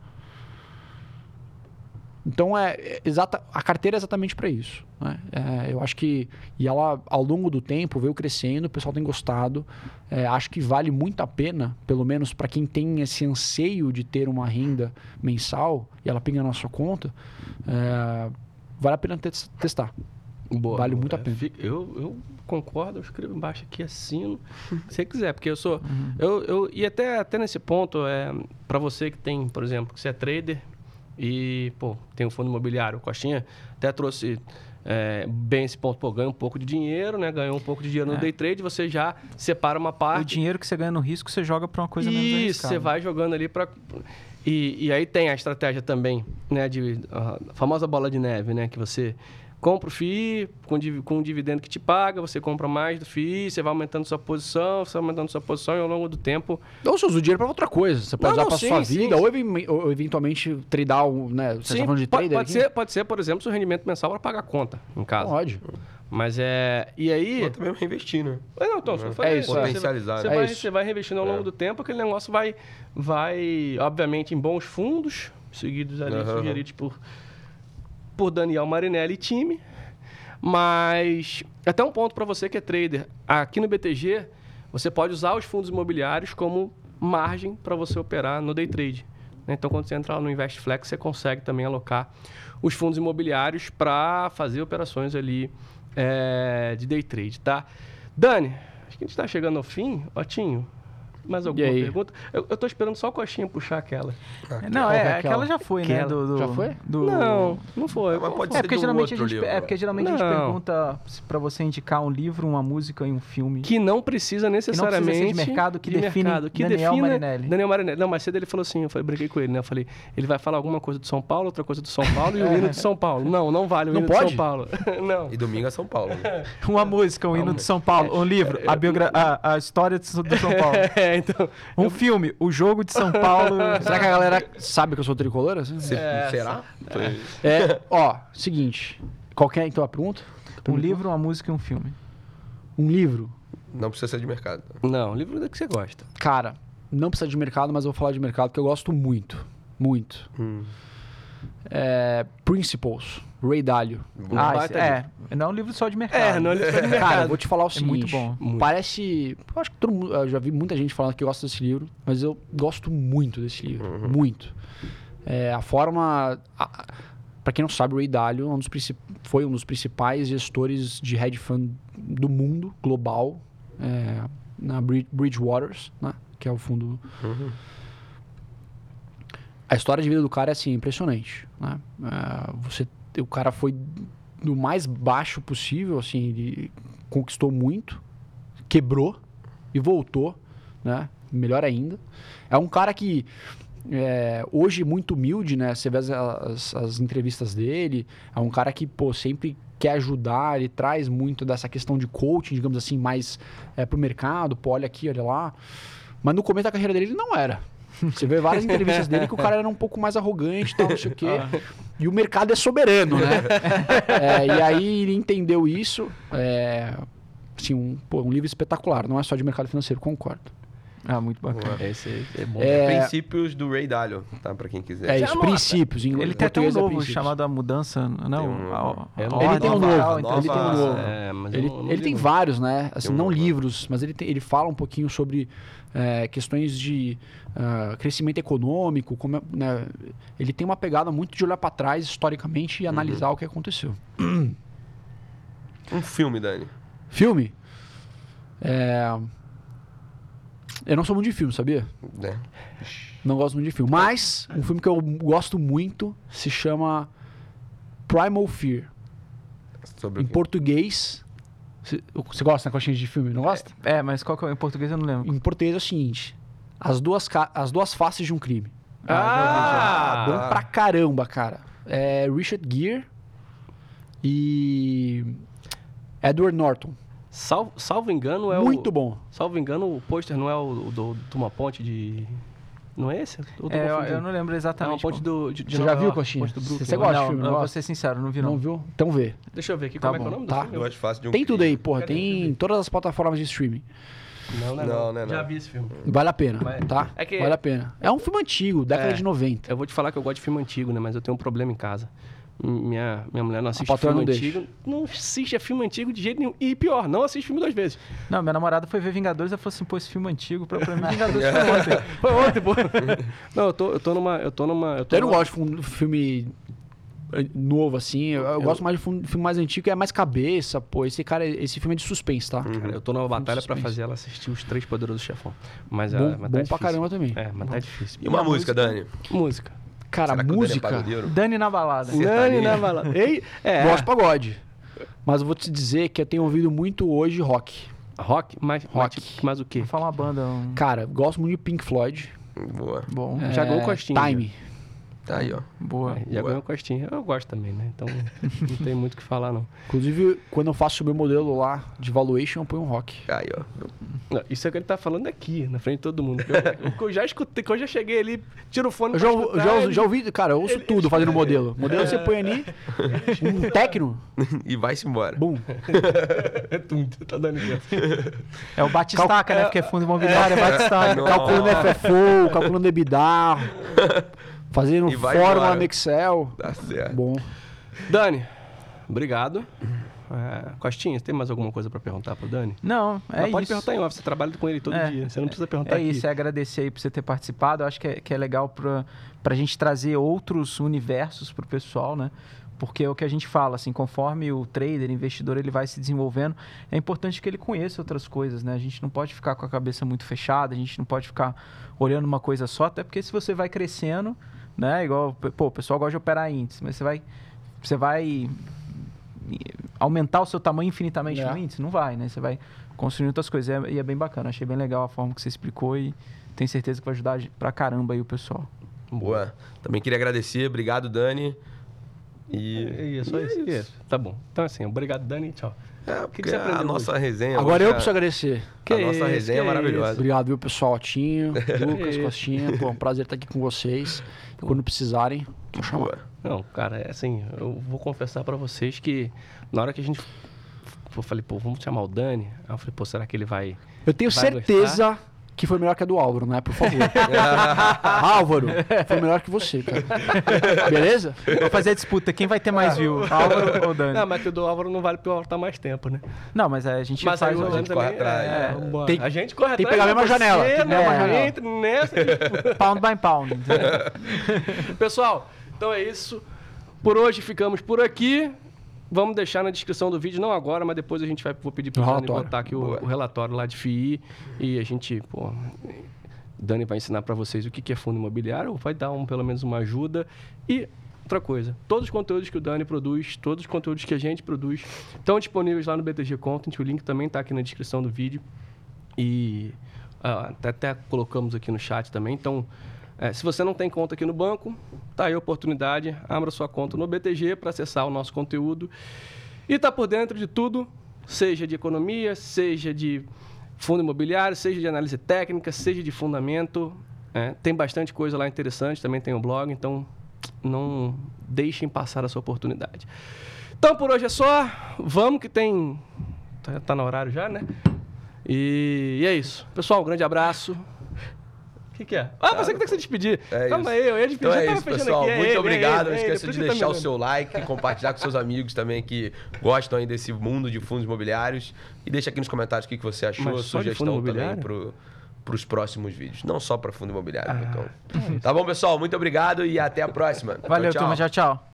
Então é, é exata, a carteira é exatamente para isso. Né? É, eu acho que e ela ao longo do tempo veio crescendo, o pessoal tem gostado. É, acho que vale muito a pena, pelo menos para quem tem esse anseio de ter uma renda mensal e ela pinga na sua conta, é, vale a pena testar. Boa, vale muito a pena. Eu, eu concordo, eu escrevo embaixo aqui, assino, se você quiser, porque eu sou. Uhum. Eu, eu, e até, até nesse ponto, é, para você que tem, por exemplo, que você é trader e, pô, tem um fundo imobiliário, o Coxinha até trouxe é, bem esse ponto, pô, ganha um pouco de dinheiro, né? Ganhou um pouco de dinheiro no é. day trade, você já separa uma parte. O dinheiro que você ganha no risco, você joga para uma coisa menos Isso, você vai jogando ali para e, e aí tem a estratégia também, né, de a famosa bola de neve, né, que você compra o FII com, com um dividendo que te paga, você compra mais do FII, você vai aumentando sua posição, você vai aumentando sua posição e ao longo do tempo... Ou você usa o dinheiro para outra coisa, você pode não, usar para sua sim, vida, sim. Ou, ou, eventualmente tradar, né? Você sim, tá falando de trader pode, ser, pode ser, por exemplo, seu rendimento mensal para pagar a conta em casa. Pode. Mas é. E aí. Pode também reinvestir, né? É, não, então, uhum. é isso. Potencializar. Você, né? vai, é você vai reinvestindo ao longo é. do tempo, aquele negócio vai, vai, obviamente, em bons fundos, seguidos ali, uhum. sugeridos por, por Daniel Marinelli e time. Mas até um ponto para você que é trader. Aqui no BTG, você pode usar os fundos imobiliários como margem para você operar no day trade. Né? Então, quando você entra lá no InvestFlex, você consegue também alocar os fundos imobiliários para fazer operações ali é, de day trade, tá? Dani, acho que a gente está chegando ao fim. Otinho, mais alguma pergunta? Eu, eu tô esperando só o Coxinha puxar aquela. não, é, aquela? aquela já foi, né? Do, do, já foi? Do... Não, não foi. Mas pode é, ser porque geralmente a gente, livro. É porque geralmente não. a gente pergunta para você indicar um livro, uma música e um filme. Que não precisa necessariamente... Que não precisa de mercado, que de define mercado, que Daniel define Marinelli. Daniel Marinelli. Não, mas cedo ele falou assim, eu falei, brinquei com ele, né? Eu falei, ele vai falar alguma coisa do São Paulo, outra coisa do São Paulo e o hino do São Paulo. Não, não vale o não hino pode? do São Paulo. [LAUGHS] não. E domingo é São Paulo. Né? [LAUGHS] uma música, um hino do São Paulo. Um livro, a, biogra a, a história do São Paulo. [LAUGHS] É, então... Um filme, O Jogo de São Paulo. [LAUGHS] Será que a galera sabe que eu sou tricolor? Assim? É, Será? É. é. ó, seguinte. Qual é então a pergunta? Um livro, uma música e um filme. Um livro? Não precisa ser de mercado. Não, livro da que você gosta. Cara, não precisa de mercado, mas eu vou falar de mercado porque eu gosto muito. Muito. Hum. É, Principles, Ray Dalio. Ah, é, não é um livro só de mercado. É, não é um livro só de [LAUGHS] mercado. Cara, eu vou te falar o seguinte. É muito bom. Muito. Parece... Eu acho que todo mundo... Eu já vi muita gente falando que gosta desse livro, mas eu gosto muito desse livro. Uhum. Muito. É, a forma... Para quem não sabe, o Ray Dalio é um foi um dos principais gestores de hedge fund do mundo, global, é, na Bridgewaters, né? que é o fundo... Uhum a história de vida do cara é assim, impressionante. Né? Uh, você, o cara foi do mais baixo possível, assim, conquistou muito, quebrou e voltou, né? Melhor ainda. É um cara que é, hoje muito humilde, né? Você vê as, as, as, entrevistas dele, é um cara que, pô, sempre quer ajudar, ele traz muito dessa questão de coaching, digamos assim, mais é, pro mercado, pô, olha aqui, olha lá. Mas no começo da carreira dele ele não era. [LAUGHS] Você vê várias entrevistas dele que o cara era um pouco mais arrogante e tal, não sei o quê. [LAUGHS] Ah. E o mercado é soberano, né? [LAUGHS] é, e aí ele entendeu isso. É, assim, um, pô, um livro espetacular. Não é só de mercado financeiro, concordo. Ah, muito bacana. Boa. Esse é bom. É... Princípios do Ray Dalio, tá? Pra quem quiser. É isso, princípios. Em ele tem até um novo chamado A Mudança, não? Um, a, a, ele tem um novo. Nova, ele tem um novo. É, ele, não, ele tem vários, né? Assim, não livros, mas ele, tem, ele fala um pouquinho sobre é, questões de uh, crescimento econômico. Como, é, né? Ele tem uma pegada muito de olhar para trás historicamente e uhum. analisar o que aconteceu. Um filme, Dani. Filme? É... Eu não sou muito de filme, sabia? É. Não gosto muito de filme. Mas um filme que eu gosto muito se chama Primal Fear. Sobre em português. Você gosta da coxinha de filme, não gosta? É, é, mas qual que é em português eu não lembro. Em português é o seguinte: As duas, as duas faces de um crime. Ah! ah bom pra caramba, cara. É Richard Gere e Edward Norton. Salvo, salvo engano, é Muito o, bom. Salvo engano, o pôster não é o, o do, de uma ponte de. Não é esse? Eu, é, eu, eu, não lembro exatamente. É uma ponte do, de, de Você já viu, Coxinha? Você gosta não, de filme? Não, vou ser sincero, não vi não. Não viu? Então vê. Deixa eu ver aqui tá como bom. é que é o nome tá. do filme. Eu acho fácil de um Tem tudo aí, porra. Tem todas as plataformas de streaming. Não, não, é Não, não. não é Já não. vi esse filme. Vale a pena, Mas- tá? é que- Vale a pena. É um filme antigo, década É. de 90. Eu vou te falar que eu gosto de filme antigo, né? Mas eu tenho um problema em casa. Minha, minha mulher não assiste filme não deixa. antigo. Não assiste a filme antigo de jeito nenhum. E pior, não assiste filme duas vezes. Não, minha namorada foi ver Vingadores e falou assim, pô, esse filme antigo, pra, pra mim, [LAUGHS] Vingadores foi ontem. [LAUGHS] Foi ontem, pô. [LAUGHS] não, eu tô, eu tô numa. Eu tô numa. Eu, tô Eu não numa- gosto de filme eh, novo, assim. Eu, eu gosto mais de fun- filme mais antigo, que é mais cabeça, pô. Esse cara, esse filme é de suspense, tá? Cara, eu tô numa batalha pra suspense. fazer ela assistir os três poderosos chefão. Mas, Bom, ela, mas bom tá pra caramba também. É, mas tá difícil. E uma música, Dani? Música. Cara, Será que o Dani é música. Dani na balada. Sertanejo. Nani na balada. Ei, é. [LAUGHS] Gosto de pagode. Mas eu vou te dizer que eu tenho ouvido muito hoje rock. Rock? Mas, Rock. Mas, mas o quê? Vou falar uma banda. Um... Cara, gosto muito de Pink Floyd. Boa. Bom, Já ganhou É, costinha, Time. Tá aí, ó. boa. É, já Boa. ganhou costinha. Eu gosto também, né? Então não tem muito o que falar, não. [LAUGHS] Inclusive, quando eu faço o meu modelo lá de valuation, eu ponho um rock. Aí, ó. Não, Isso é o que ele tá falando aqui, na frente de todo mundo. Eu, [LAUGHS] que eu já escutei, que eu já cheguei ali, tiro o fone Eu já, escutar, já, ele- já ouvi, cara, eu ouço ele- tudo fazendo modelo. Modelo você põe ali, um tecno, [LAUGHS] E vai-se embora. bum. É tá dando. É o Batistaca, né? Porque é fundo imobiliário, é Batistaca. Nossa. Calculando FFO, calculando EBITDA, fazendo E vai fórmula embora. no Excel. Tá certo. Bom. Dani, obrigado. É, Costinha, você tem mais alguma coisa pra perguntar pro Dani? Não, é Mas pode isso. perguntar em off, você trabalha com ele todo É, dia. Você não precisa perguntar É aqui. isso, é agradecer aí por você ter participado. Eu acho que é, que é legal pra, pra gente trazer outros universos pro pessoal, né? Porque é o que a gente fala, assim, conforme o trader, investidor, ele vai se desenvolvendo, é importante que ele conheça outras coisas, né? A gente não pode ficar com a cabeça muito fechada, a gente não pode ficar olhando uma coisa só, até porque se você vai crescendo, né? Igual, pô, o pessoal gosta de operar índice, mas você vai, você vai aumentar o seu tamanho infinitamente É. no índice? Não vai, né? Você vai construindo outras coisas. É- E é bem bacana. Achei bem legal a forma que você explicou e tenho certeza que vai ajudar pra caramba aí o pessoal. Boa. Também queria agradecer. Obrigado, Dani. E. É isso, só isso. isso. Tá bom. Então, assim, obrigado, Dani, tchau. É, que a nossa resenha. Agora hoje eu é- preciso agradecer. Que a nossa isso, resenha é maravilhosa. Obrigado, viu, pessoal? Tinho, [LAUGHS] Lucas. Costinha. Pô, é um prazer estar aqui com vocês. E quando precisarem, vou chamar. Não, cara, é assim, eu vou confessar pra vocês que na hora que a gente. Eu falei, pô, vamos chamar o Dani. Aí eu falei, pô, será que ele vai. Eu tenho Vai certeza que foi melhor que a do Álvaro, né? Por favor. [LAUGHS] Álvaro, foi melhor que você, cara. Beleza? Vou fazer a disputa. Quem vai ter mais view? [LAUGHS] Álvaro ou Dani? Não, mas que o do Álvaro não vale porque o Álvaro tá mais tempo, né? Não, mas a gente Mas faz o... Dani corre também. atrás, é, né? vambora. Tem- a gente corre tem que atrás. pegar a mesma mas janela, você tem que pegar a não mesma janela. entra nessa. tipo, [LAUGHS] Pound by pound. Pessoal, então é isso. Por hoje ficamos por aqui. Vamos deixar na descrição do vídeo, não agora, mas depois a gente vai vou pedir pro O Dani botar aqui o, o relatório lá de FII e a gente, pô, Dani vai ensinar para vocês o que é fundo imobiliário, ou vai dar um, pelo menos uma ajuda. E outra coisa, todos os conteúdos que o Dani produz, todos os conteúdos que a gente produz, estão disponíveis lá no BTG Content. O link também está aqui na descrição do vídeo. E ah, até, até colocamos aqui no chat também. Então, é, se você não tem conta aqui no banco, tá aí a oportunidade. Abra sua conta no BTG para acessar o nosso conteúdo. E tá por dentro de tudo, seja de economia, seja de fundo imobiliário, seja de análise técnica, seja de fundamento. É, tem bastante coisa lá interessante, também tem o blog, então não deixem passar essa oportunidade. Então por hoje é só, vamos que tem. Tá, tá no horário já, né? E, e é isso. Pessoal, um grande abraço. O que, que é? Ah, você que tem que se despedir. É Calma isso. aí, eu ia despedir. Então é isso, pessoal. aqui. É Muito é obrigado. Não é ele, esqueça de tá deixar o seu like, [LAUGHS] compartilhar com seus amigos também que gostam aí desse mundo de fundos imobiliários. E deixa aqui nos comentários o que você achou, Mas sugestão também pro, pros próximos vídeos. Não só para fundo imobiliário, Ah, então. Tá bom, pessoal? Muito obrigado e até a próxima. Tchau, Valeu, tchau. turma. Tchau, tchau.